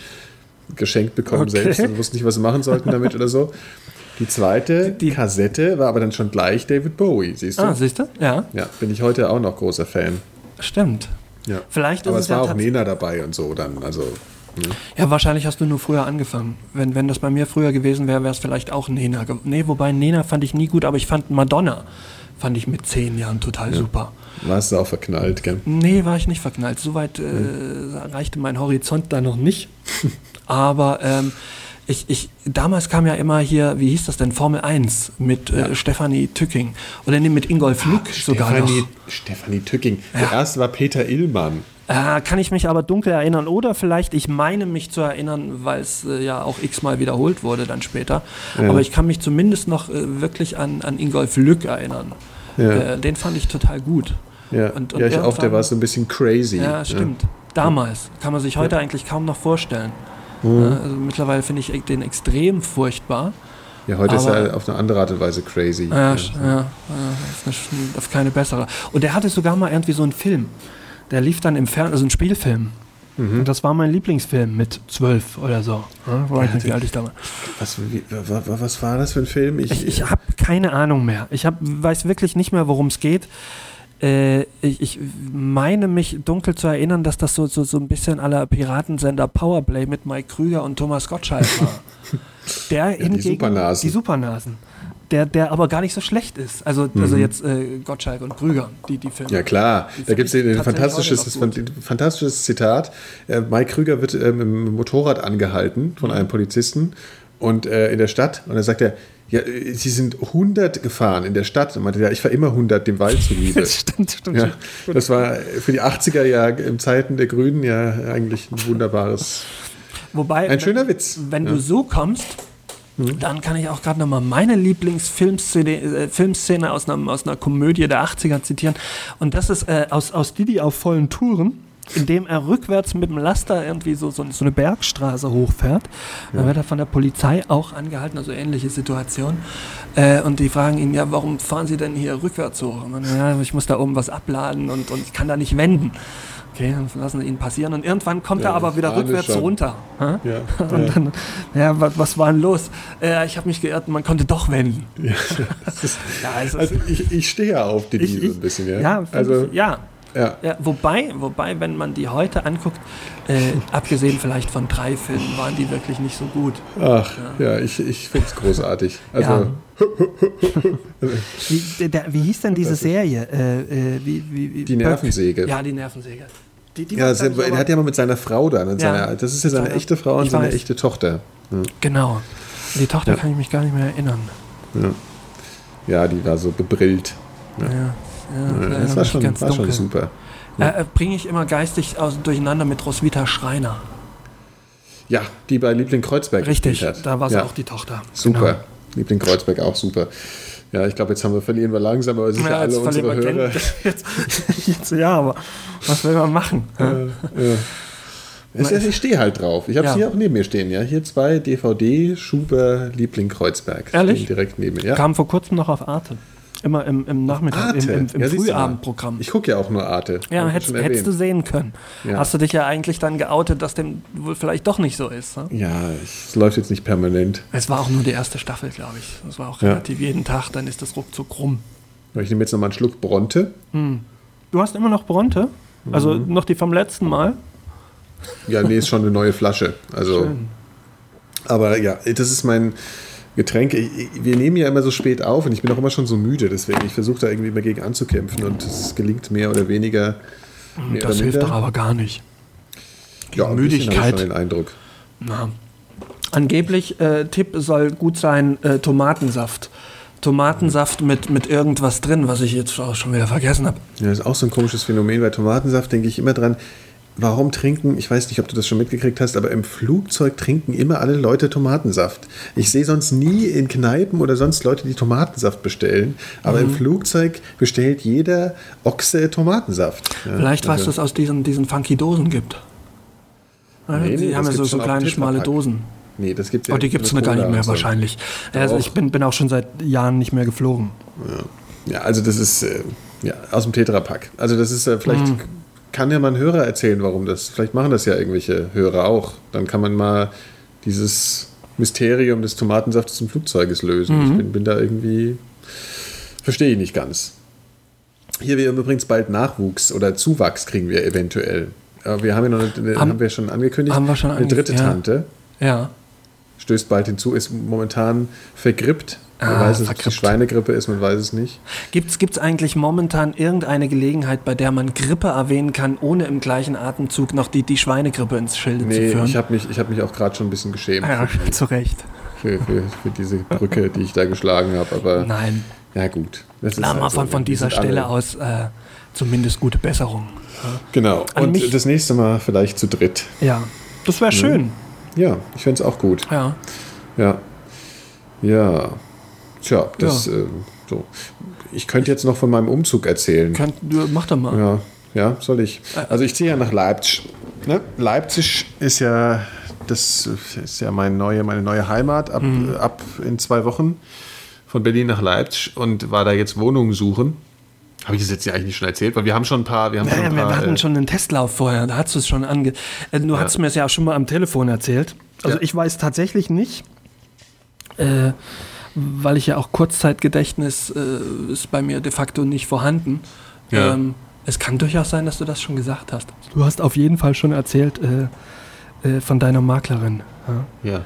geschenkt bekommen okay. selbst und wussten nicht, was sie machen sollten damit oder so. Die zweite die, Kassette war aber dann schon gleich David Bowie, siehst du? Ah, siehst du? Ja. Ja, bin ich heute auch noch großer Fan. Stimmt. Ja. Vielleicht aber es, es war ja auch Nena dabei und so dann, also. Ne? Ja, wahrscheinlich hast du nur früher angefangen. Wenn, wenn das bei mir früher gewesen wäre, wäre es vielleicht auch Nena. Nee, wobei Nena fand ich nie gut, aber ich fand Madonna, fand ich mit zehn Jahren total super. Warst du auch verknallt, gell? Nee, war ich nicht verknallt. Soweit äh, reichte mein Horizont da noch nicht. Aber ähm, ich, ich, damals kam ja immer hier, wie hieß das denn, Formel 1 mit äh, Stefanie Tücking. Oder nee, mit Ingolf Lück sogar Stefanie, noch. Stefanie Tücking. Der erste war Peter Illmann. Äh, kann ich mich aber dunkel erinnern. Oder vielleicht, ich meine mich zu erinnern, weil es äh, ja auch x-mal wiederholt wurde dann später. Aber ich kann mich zumindest noch äh, wirklich an, an Ingolf Lück erinnern. Ja. Äh, den fand ich total gut. Ja, Und- und ja ich auch, der war so ein bisschen crazy. Ja, stimmt. Damals kann man sich heute eigentlich kaum noch vorstellen. Äh, Also mittlerweile finde ich den extrem furchtbar. Ja, heute ist Aber- er auf eine andere Art und Weise crazy. Ja, ja, ja, ist auf keine bessere. Und der hatte sogar mal irgendwie so einen Film. Der lief dann im Fernsehen, also ein Spielfilm. Und das war mein Lieblingsfilm mit zwölf oder so. Ja, weiß nicht, wie alt ich da war. Was, wie, was war das für ein Film? Ich, ich habe keine Ahnung mehr. Ich hab, weiß wirklich nicht mehr, worum es geht. Äh, ich, ich meine mich dunkel zu erinnern, dass das so, so, so ein bisschen aller Piratensender Powerplay mit Mike Krüger und Thomas Gottschalk war. Der hingegen, Supernasen. Die Supernasen. Der, der aber gar nicht so schlecht ist. Also, also jetzt äh, Gottschalk und Krüger, die, die Filme. ja klar, Die da gibt es ein fantastisches, fantastisches Zitat. Äh, Mike Krüger wird ähm, im Motorrad angehalten von Mhm. einem Polizisten und äh, in der Stadt und dann sagt er, ja, äh, sie sind 100 gefahren in der Stadt. Und meinte, ja, ich fahre immer 100 dem Wald zuliebe. stimmt, stimmt. Ja, das war für die 80er ja in Zeiten der Grünen ja eigentlich ein wunderbares. Wobei, Ein schöner Witz. Wenn Ja. Mhm. du so kommst, dann kann ich auch gerade nochmal meine Lieblingsfilmszene äh, Filmszene aus, einer, aus einer Komödie der 80er zitieren. Und das ist äh, aus, aus Didi auf vollen Touren, in dem er rückwärts mit dem Laster irgendwie so, so, so eine Bergstraße hochfährt. Dann wird er von der Polizei auch angehalten, also ähnliche Situation. Äh, und die fragen ihn, ja, warum fahren Sie denn hier rückwärts hoch? Und dann, ja, ich muss da oben was abladen und, und ich kann da nicht wenden. Okay, dann lassen sie ihn passieren. Und irgendwann kommt Ja, er aber wieder rückwärts schon. runter. Ja, Und dann, ja, was, was war denn los? Äh, ich habe mich geirrt, man konnte doch wenden. ja, ist, Ja, also, ich, ich stehe ja auf ich, so ein bisschen. Ja, ja, also, ja, ja. ja, wobei, wobei, wenn man die heute anguckt, äh, abgesehen vielleicht von drei Filmen, waren die wirklich nicht so gut. Ach, ja, ich, ich finde es großartig. Also, Ja. Wie, der, der, wie hieß denn diese Serie? Äh, äh, wie, wie, wie, Die Nervensäge. Ja, die Nervensäge. Die, die ja, er aber- hat ja mal mit seiner Frau dann. Und Ja. seiner, das ist ja seine echte Frau und ich seine weiß. echte Tochter. Genau. Die Tochter Ja. kann ich mich gar nicht mehr erinnern. Ja, die war so bebrillt. Ja, ja, Ja, ja, das war schon, war schon super. Äh, äh, Bringe ich immer geistig aus, durcheinander mit Roswitha Schreiner. Ja, die bei Liebling Kreuzberg Richtig, da war sie ja. auch die Tochter. Super. Genau. Liebling Kreuzberg auch super. Ja, ich glaube, jetzt haben wir, verlieren wir langsam, aber sicher Ja, alle unsere Hörer. Jetzt, jetzt, ja, aber was will man machen? hä? Ja. Es, ist- ich stehe halt drauf. Ich habe es Ja. hier auch neben mir stehen. Ja, hier zwei DVD Schuber Liebling Kreuzberg. Ehrlich? Stehen direkt neben mir. Ja. Kam vor kurzem noch auf Arte. Immer im, im Nachmittag, im, Arte. im, im Ja, du mal. Frühabendprogramm. Ich gucke ja auch nur Arte. Ja, hättest, hättest du sehen können. Ja. Hast du dich ja eigentlich dann geoutet, dass dem wohl vielleicht doch nicht so ist. Ne? Ja, es läuft jetzt nicht permanent. Es war auch nur die erste Staffel, glaube ich. Das war auch Ja. relativ jeden Tag, dann ist das ruckzuck rum. Ich nehme jetzt nochmal einen Schluck Bronte. Du hast immer noch Bronte? Also Mhm. noch die vom letzten Mal? Ja, nee, ist schon eine neue Flasche. Also, Schön. aber ja, das ist mein Getränk. Ich- ich- Wir nehmen ja immer so spät auf und ich bin auch immer schon so müde. Deswegen, ich versuche da irgendwie immer gegen anzukämpfen und es gelingt mehr oder weniger. Mehr Das oder hilft doch aber gar nicht. ja, habe ich Müdigkeit. schon den Eindruck. Na. Angeblich, äh, Tipp soll gut sein, äh, Tomatensaft. Tomatensaft mit, mit irgendwas drin, was ich jetzt auch schon wieder vergessen habe. Ja, das ist auch so ein komisches Phänomen. Bei Tomatensaft denke ich immer dran, warum trinken, ich weiß nicht, ob du das schon mitgekriegt hast, aber im Flugzeug trinken immer alle Leute Tomatensaft. Ich sehe sonst nie in Kneipen oder sonst Leute, die Tomatensaft bestellen, aber Mhm. im Flugzeug bestellt jeder Ochse Tomatensaft. Ja, Vielleicht, es also- das aus diesen, diesen funky Dosen gibt. Ja, Nee, nee, die das haben ja so, so kleine, schmale. Dosen. Nee, das gibt's ja Oh, die gibt es gar nicht mehr so. wahrscheinlich. Also ich bin, bin auch schon seit Jahren nicht mehr geflogen. Ja, also das ist äh, ja, aus dem Tetrapack. Also das ist äh, vielleicht Mhm. Kann ja mal ein Hörer erzählen, warum das. Vielleicht machen das ja irgendwelche Hörer auch. Dann kann man mal dieses Mysterium des Tomatensaftes im Flugzeuges lösen. Mhm. Ich bin, bin da irgendwie verstehe ich nicht ganz. Hier wir übrigens bald Nachwuchs oder Zuwachs kriegen wir eventuell. Aber wir haben ja noch eine, haben, haben, wir schon angekündigt. Haben wir schon Eine dritte Tante. Ja. Stößt bald hinzu, ist momentan vergrippt. Man ah, weiß es, ob es die Schweinegrippe ist, man weiß es nicht. Gibt es eigentlich momentan irgendeine Gelegenheit, bei der man Grippe erwähnen kann, ohne im gleichen Atemzug noch die, die Schweinegrippe ins Schilde nee, zu führen? ich habe mich, hab mich auch gerade schon ein bisschen geschämt. Ja, zu Recht. Für, für, für, diese Brücke, die ich da geschlagen habe. Aber Nein. Ja, gut. Das mal also, von, von dieser Stelle aus äh, zumindest gute Besserung. Genau. An Und mich, das nächste Mal vielleicht zu dritt. Ja, das wäre schön. Ja, ich fände es auch gut. Ja. Ja. Ja. Tja, das ja. Äh, so. Ich könnte jetzt noch von meinem Umzug erzählen. Könnt, mach doch mal. Ja, ja, soll ich. Also ich ziehe ja nach Leipzig. Ne? Leipzig ist ja das ist ja meine neue, meine neue Heimat ab, mhm. ab in zwei Wochen von Berlin nach Leipzig und war da jetzt Wohnungen suchen. Habe ich das jetzt eigentlich schon erzählt? Weil wir haben schon ein paar. Wir, haben naja, ein paar, wir hatten äh, schon einen Testlauf vorher, da hast du es schon ange. Äh, du ja. hast mir es ja auch schon mal am Telefon erzählt. Also ja. ich weiß tatsächlich nicht, äh, weil ich ja auch Kurzzeitgedächtnis äh, ist bei mir de facto nicht vorhanden. Ja. Ähm, es kann durchaus sein, dass du das schon gesagt hast. Du hast auf jeden Fall schon erzählt äh, äh, von deiner Maklerin. Ja.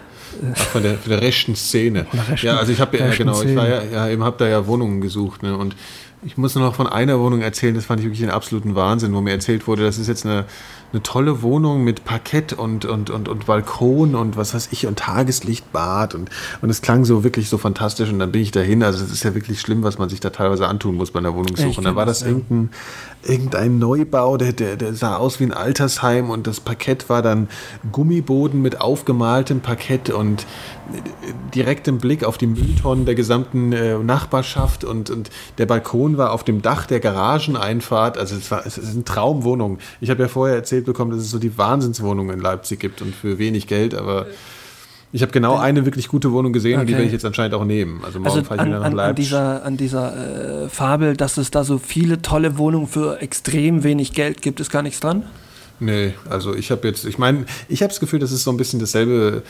Ach, von, der, von der rechten Szene. Rechten, ja, also ich habe ja, genau, ich war ja, ja eben habe da ja Wohnungen gesucht ne, und ich muss nur noch von einer Wohnung erzählen, das fand ich wirklich einen absoluten Wahnsinn, wo mir erzählt wurde, das ist jetzt eine, eine tolle Wohnung mit Parkett und, und, und, und Balkon und was weiß ich und Tageslichtbad und, und es klang so wirklich so fantastisch und dann bin ich dahin. Also es ist ja wirklich schlimm, was man sich da teilweise antun muss bei einer Wohnungssuche. Und dann war das ja. irgendein, irgendein Neubau, der, der, der sah aus wie ein Altersheim und das Parkett war dann Gummiboden mit aufgemaltem Parkett und direktem Blick auf die Mülltonnen der gesamten äh, Nachbarschaft und, und der Balkon war auf dem Dach der Garageneinfahrt. Also es war es ist eine Traumwohnung. Ich habe ja vorher erzählt, bekommen, dass es so die Wahnsinnswohnungen in Leipzig gibt und für wenig Geld, aber ich habe genau eine wirklich gute Wohnung gesehen okay. und die werde ich jetzt anscheinend auch nehmen. Also morgen also fahre ich wieder nach Leipzig. An dieser, an dieser äh, Fabel, dass es da so viele tolle Wohnungen für extrem wenig Geld gibt, ist gar nichts dran? Nee, also ich habe jetzt, ich meine, ich habe das Gefühl, das ist so ein bisschen dasselbe,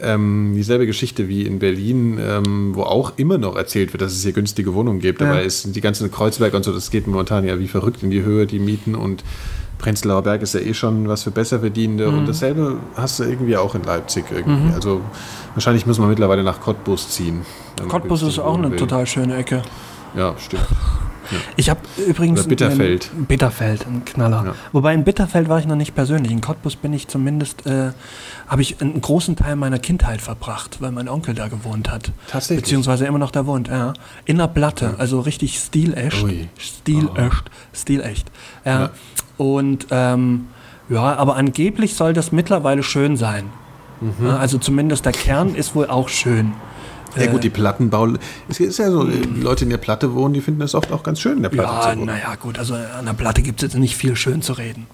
ähm, dieselbe Geschichte wie in Berlin, ähm, wo auch immer noch erzählt wird, dass es hier günstige Wohnungen gibt. Ja. Aber es sind die ganzen Kreuzberg und so, das geht momentan ja wie verrückt in die Höhe, die Mieten und Prenzlauer Berg ist ja eh schon was für Besserverdienende mhm. und dasselbe hast du irgendwie auch in Leipzig irgendwie. Mhm. Also wahrscheinlich muss man mittlerweile nach Cottbus ziehen. Cottbus ist auch eine will. total schöne Ecke. Ja, stimmt. Ja. Ich habe übrigens. Oder Bitterfeld. Ein, Bitterfeld, ein Knaller. Ja. Wobei in Bitterfeld war ich noch nicht persönlich. In Cottbus bin ich zumindest, äh, habe ich einen großen Teil meiner Kindheit verbracht, weil mein Onkel da gewohnt hat. Tatsächlich. Beziehungsweise immer noch da wohnt, ja. In der Platte, ja. also richtig stilecht. Ui. Stilecht. Oh. Stilecht. Ja. Und ähm, ja, aber angeblich soll das mittlerweile schön sein. Mhm. Also zumindest der Kern ist wohl auch schön. Ja gut, die Plattenbau, es ist ja so, Leute in der Platte wohnen, die finden das oft auch ganz schön, in der Platte ja, zu wohnen. Naja gut, also an der Platte gibt es jetzt nicht viel schön zu reden.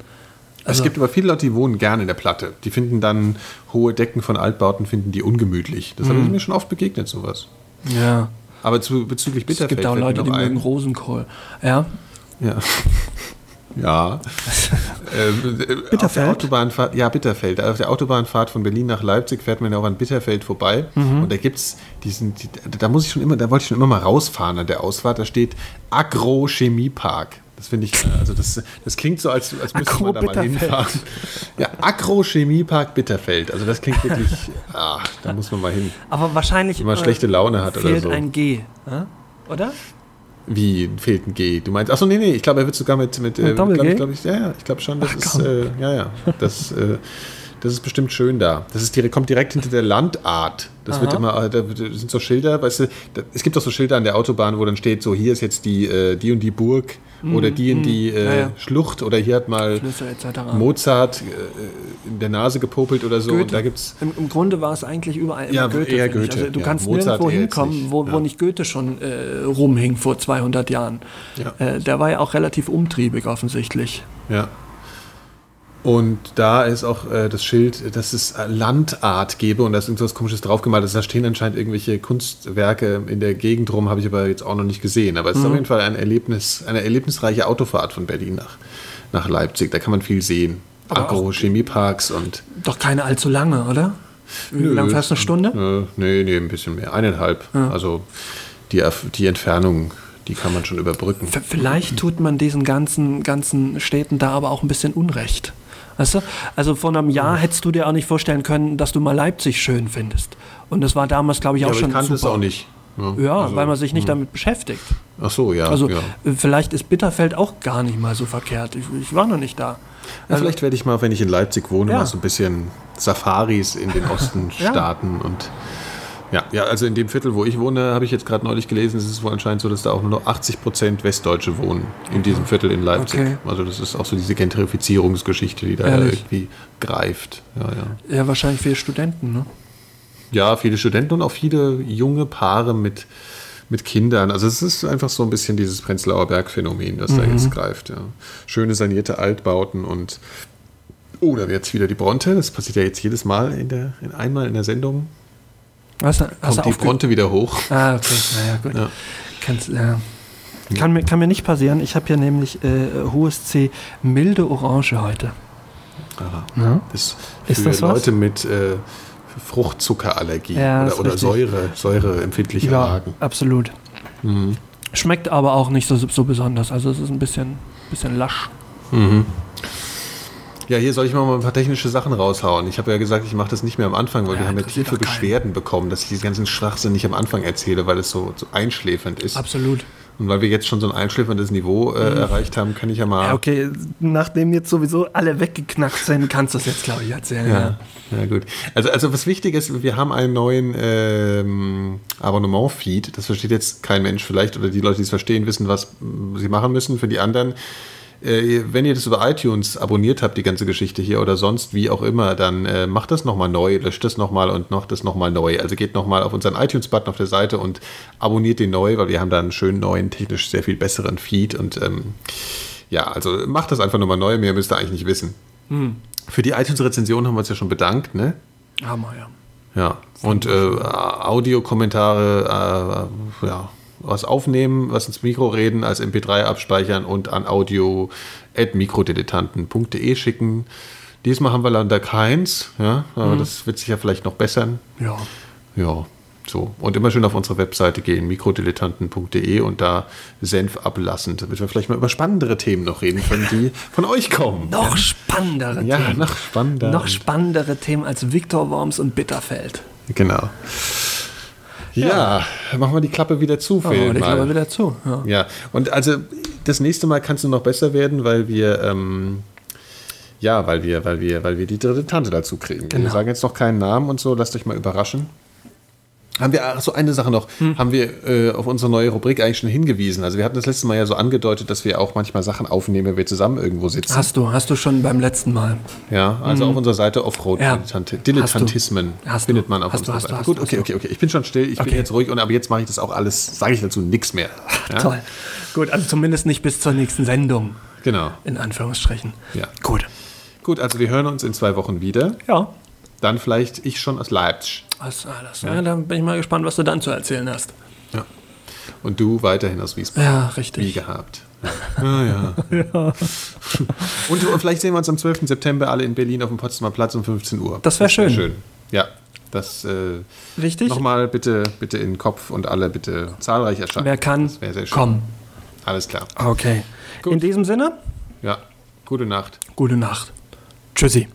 Also, es gibt aber viele Leute, die wohnen gerne in der Platte. Die finden dann hohe Decken von Altbauten, finden die ungemütlich. Das mhm. habe mir schon oft begegnet, sowas. Ja. Aber zu, bezüglich Bitterfeld. Es gibt auch Leute, die mögen Rosenkohl. Ja. Ja. Ja. Bitterfeld? Auf der Autobahnfahrt, ja, Bitterfeld. Auf der Autobahnfahrt von Berlin nach Leipzig fährt man ja auch an Bitterfeld vorbei. Mhm. Und da gibt's diesen, die, da muss ich schon immer, da wollte ich schon immer mal rausfahren an der Ausfahrt. Da steht Agrochemiepark. Das finde ich, also das, das klingt so, als, als müsste man da mal hinfahren. Ja, Agrochemiepark Bitterfeld. Also das klingt wirklich, ah, da muss man mal hin. Aber wahrscheinlich. Wenn man schlechte Laune hat oder so. ein G, oder? Wie fehlt ein G? Du meinst, achso, nee, nee, ich glaube, er wird sogar mit, mit, äh, glaub, ich, glaub ich, ja, ja, ich glaube schon, das Ach, ist, äh, ja, ja, das, äh, das ist bestimmt schön da. Das ist direkt, kommt direkt hinter der Landart. Das Aha. wird immer, äh, da sind so Schilder, weißt du, da, es gibt auch so Schilder an der Autobahn, wo dann steht, so hier ist jetzt die, äh, die und die Burg mhm. oder die und die äh, ja, ja. Schlucht oder hier hat mal Mozart äh, in der Nase gepopelt oder so. Goethe. Und da gibt's Im, Im, Grunde war es eigentlich überall ja, Goethe. Eher Goethe. Also, du kannst Mozart nirgendwo hinkommen, wo, wo, nicht Goethe schon äh, rumhing vor 200 Jahren. Äh, der war ja auch relativ umtriebig offensichtlich. Ja. Und da ist auch äh, das Schild, dass es Landart gebe und da ist irgendwas komisches draufgemalt. Also da stehen anscheinend irgendwelche Kunstwerke in der Gegend rum, habe ich aber jetzt auch noch nicht gesehen. Aber es mhm. ist auf jeden Fall ein Erlebnis, eine erlebnisreiche Autofahrt von Berlin nach, nach Leipzig. Da kann man viel sehen. Agro-Chemieparks und. Doch keine allzu lange, oder? Wie Nö, lang fast eine Stunde? Nö, nee, nee, ein bisschen mehr. Eineinhalb. Ja. Also die, die Entfernung die kann man schon überbrücken. Vielleicht tut man diesen ganzen, ganzen Städten da aber auch ein bisschen Unrecht. Weißt du? Also vor einem Jahr hättest du dir auch nicht vorstellen können, dass du mal Leipzig schön findest. Und das war damals, glaube ich, auch ja, schon ich kannte es auch nicht. Ja, also, weil man sich nicht damit beschäftigt. Ach so, ja. Also ja. äh, vielleicht ist Bitterfeld auch gar nicht mal so verkehrt. Ich, ich war noch nicht da. Ja, vielleicht werde ich mal, wenn ich in Leipzig wohne, Ja. mal so ein bisschen Safaris in den Osten Ja. starten und ja, ja, also in dem Viertel, wo ich wohne, habe ich jetzt gerade neulich gelesen, ist es wohl anscheinend so, dass da auch nur noch 80 Prozent Westdeutsche wohnen in diesem Viertel in Leipzig. Okay. Also das ist auch so diese Gentrifizierungsgeschichte, die da Ehrlich? irgendwie greift. Ja, ja. Ja, wahrscheinlich viele Studenten, ne? ja, viele Studenten und auch viele junge Paare mit, mit Kindern. Also es ist einfach so ein bisschen dieses Prenzlauer Berg-Phänomen, das da Mhm. jetzt greift. Ja. Schöne sanierte Altbauten und oh, da wird jetzt wieder die Bronte. Das passiert ja jetzt jedes Mal in der, in einmal in der Sendung. Hast hast du Kommt die Bronte wieder hoch. Ah, okay. Naja, gut. Ja. Kannst, ja. Kann, mir, kann mir nicht passieren. Ich habe hier nämlich äh, hohes C, milde Orange heute. Aha. Ja? Das Ist für das was? Leute mit äh, Fruchtzuckerallergie Ja, oder, oder. Säure, säureempfindliche Ja, Magen. absolut. Mhm. Schmeckt aber auch nicht so, so besonders. Also es ist ein bisschen, bisschen lasch. Ja, hier soll ich mal ein paar technische Sachen raushauen. Ich habe ja gesagt, ich mache das nicht mehr am Anfang, weil Ja, wir haben ja tiefe. Beschwerden bekommen, dass ich diesen ganzen Schwachsinn nicht am Anfang erzähle, weil es so, so einschläfernd ist. Absolut. Und weil wir jetzt schon so ein einschläferndes Niveau äh, erreicht haben, kann ich ja mal. Ja, okay, nachdem jetzt sowieso alle weggeknackt sind, kannst du es jetzt, glaube ich, erzählen. Ja, ja gut. Also, also was wichtig ist, wir haben einen neuen ähm, Abonnement-Feed. Das versteht jetzt kein Mensch vielleicht oder die Leute, die es verstehen, wissen, was sie machen müssen. Für die anderen, äh, wenn ihr das über iTunes abonniert habt, die ganze Geschichte hier oder sonst wie auch immer, dann äh, macht das nochmal neu, löscht das nochmal und macht das nochmal neu. Also geht nochmal auf unseren iTunes-Button auf der Seite und abonniert den neu, weil wir haben da einen schönen neuen, technisch sehr viel besseren Feed und ähm, ja, also macht das einfach nochmal neu, mehr müsst ihr eigentlich nicht wissen. Für die iTunes-Rezension haben wir uns ja schon bedankt, ne? Hammer, ja. Ja. Und äh, Audiokommentare, äh, ja, was aufnehmen, was ins Mikro reden, als MP3 abspeichern und an audio.mikrodilettanten.de schicken. Diesmal haben wir leider keins, ja, aber das wird sich ja vielleicht noch bessern. Ja. Ja, so. Und immer schön auf unsere Webseite gehen, mikrodilettanten.de und da Senf ablassen, damit wir vielleicht mal über spannendere Themen noch reden können, die von euch kommen. Noch spannendere ja, Themen. noch spannender. Noch spannendere Themen als Viktor Worms und Bitterfeld. Genau. Ja, machen wir die Klappe wieder zu den ich Mal. glaube wieder zu. Ja. Ja, und also das nächste Mal kannst du noch besser werden, weil wir ähm, ja, weil wir, weil wir, weil wir die dritte Tante dazu kriegen. Wir Genau. sagen jetzt noch keinen Namen und so, lasst euch mal überraschen. Haben wir, ach so eine Sache noch, Hm. haben wir äh, auf unsere neue Rubrik eigentlich schon hingewiesen. Also wir hatten das letzte Mal ja so angedeutet, dass wir auch manchmal Sachen aufnehmen, wenn wir zusammen irgendwo sitzen. Hast du, hast du schon beim letzten Mal. Ja, also auf unserer Seite Offroad Mhm. Ja. Dilettant Dilettantismen Hast du. findet man auf Hast du, unserer du, Seite. hast Gut, du, okay, okay, okay. Ich bin schon still, ich bin Okay. jetzt ruhig und aber jetzt mache ich das auch alles, sage ich dazu nichts mehr. Ja? Toll. Gut, also zumindest nicht bis zur nächsten Sendung, Genau. in Anführungsstrichen. Ja. Gut. Gut, also wir hören uns in zwei Wochen wieder. Ja. Dann vielleicht ich schon aus Leipzig. Was alles. Ja. dann bin ich mal gespannt, was du dann zu erzählen hast. Ja. Und du weiterhin aus Wiesbaden. Ja, Wie richtig. gehabt. Ja, ja. Und vielleicht sehen wir uns am 12. September alle in Berlin auf dem Potsdamer Platz um 15 Uhr. Das wär schön. schön. Ja, das äh, Richtig? nochmal bitte, bitte in den Kopf und alle bitte zahlreich erscheinen. Wer kann, Das wäre sehr schön. komm. Alles klar. Okay. Gut. In diesem Sinne, Ja, gute Nacht. gute Nacht. Tschüssi.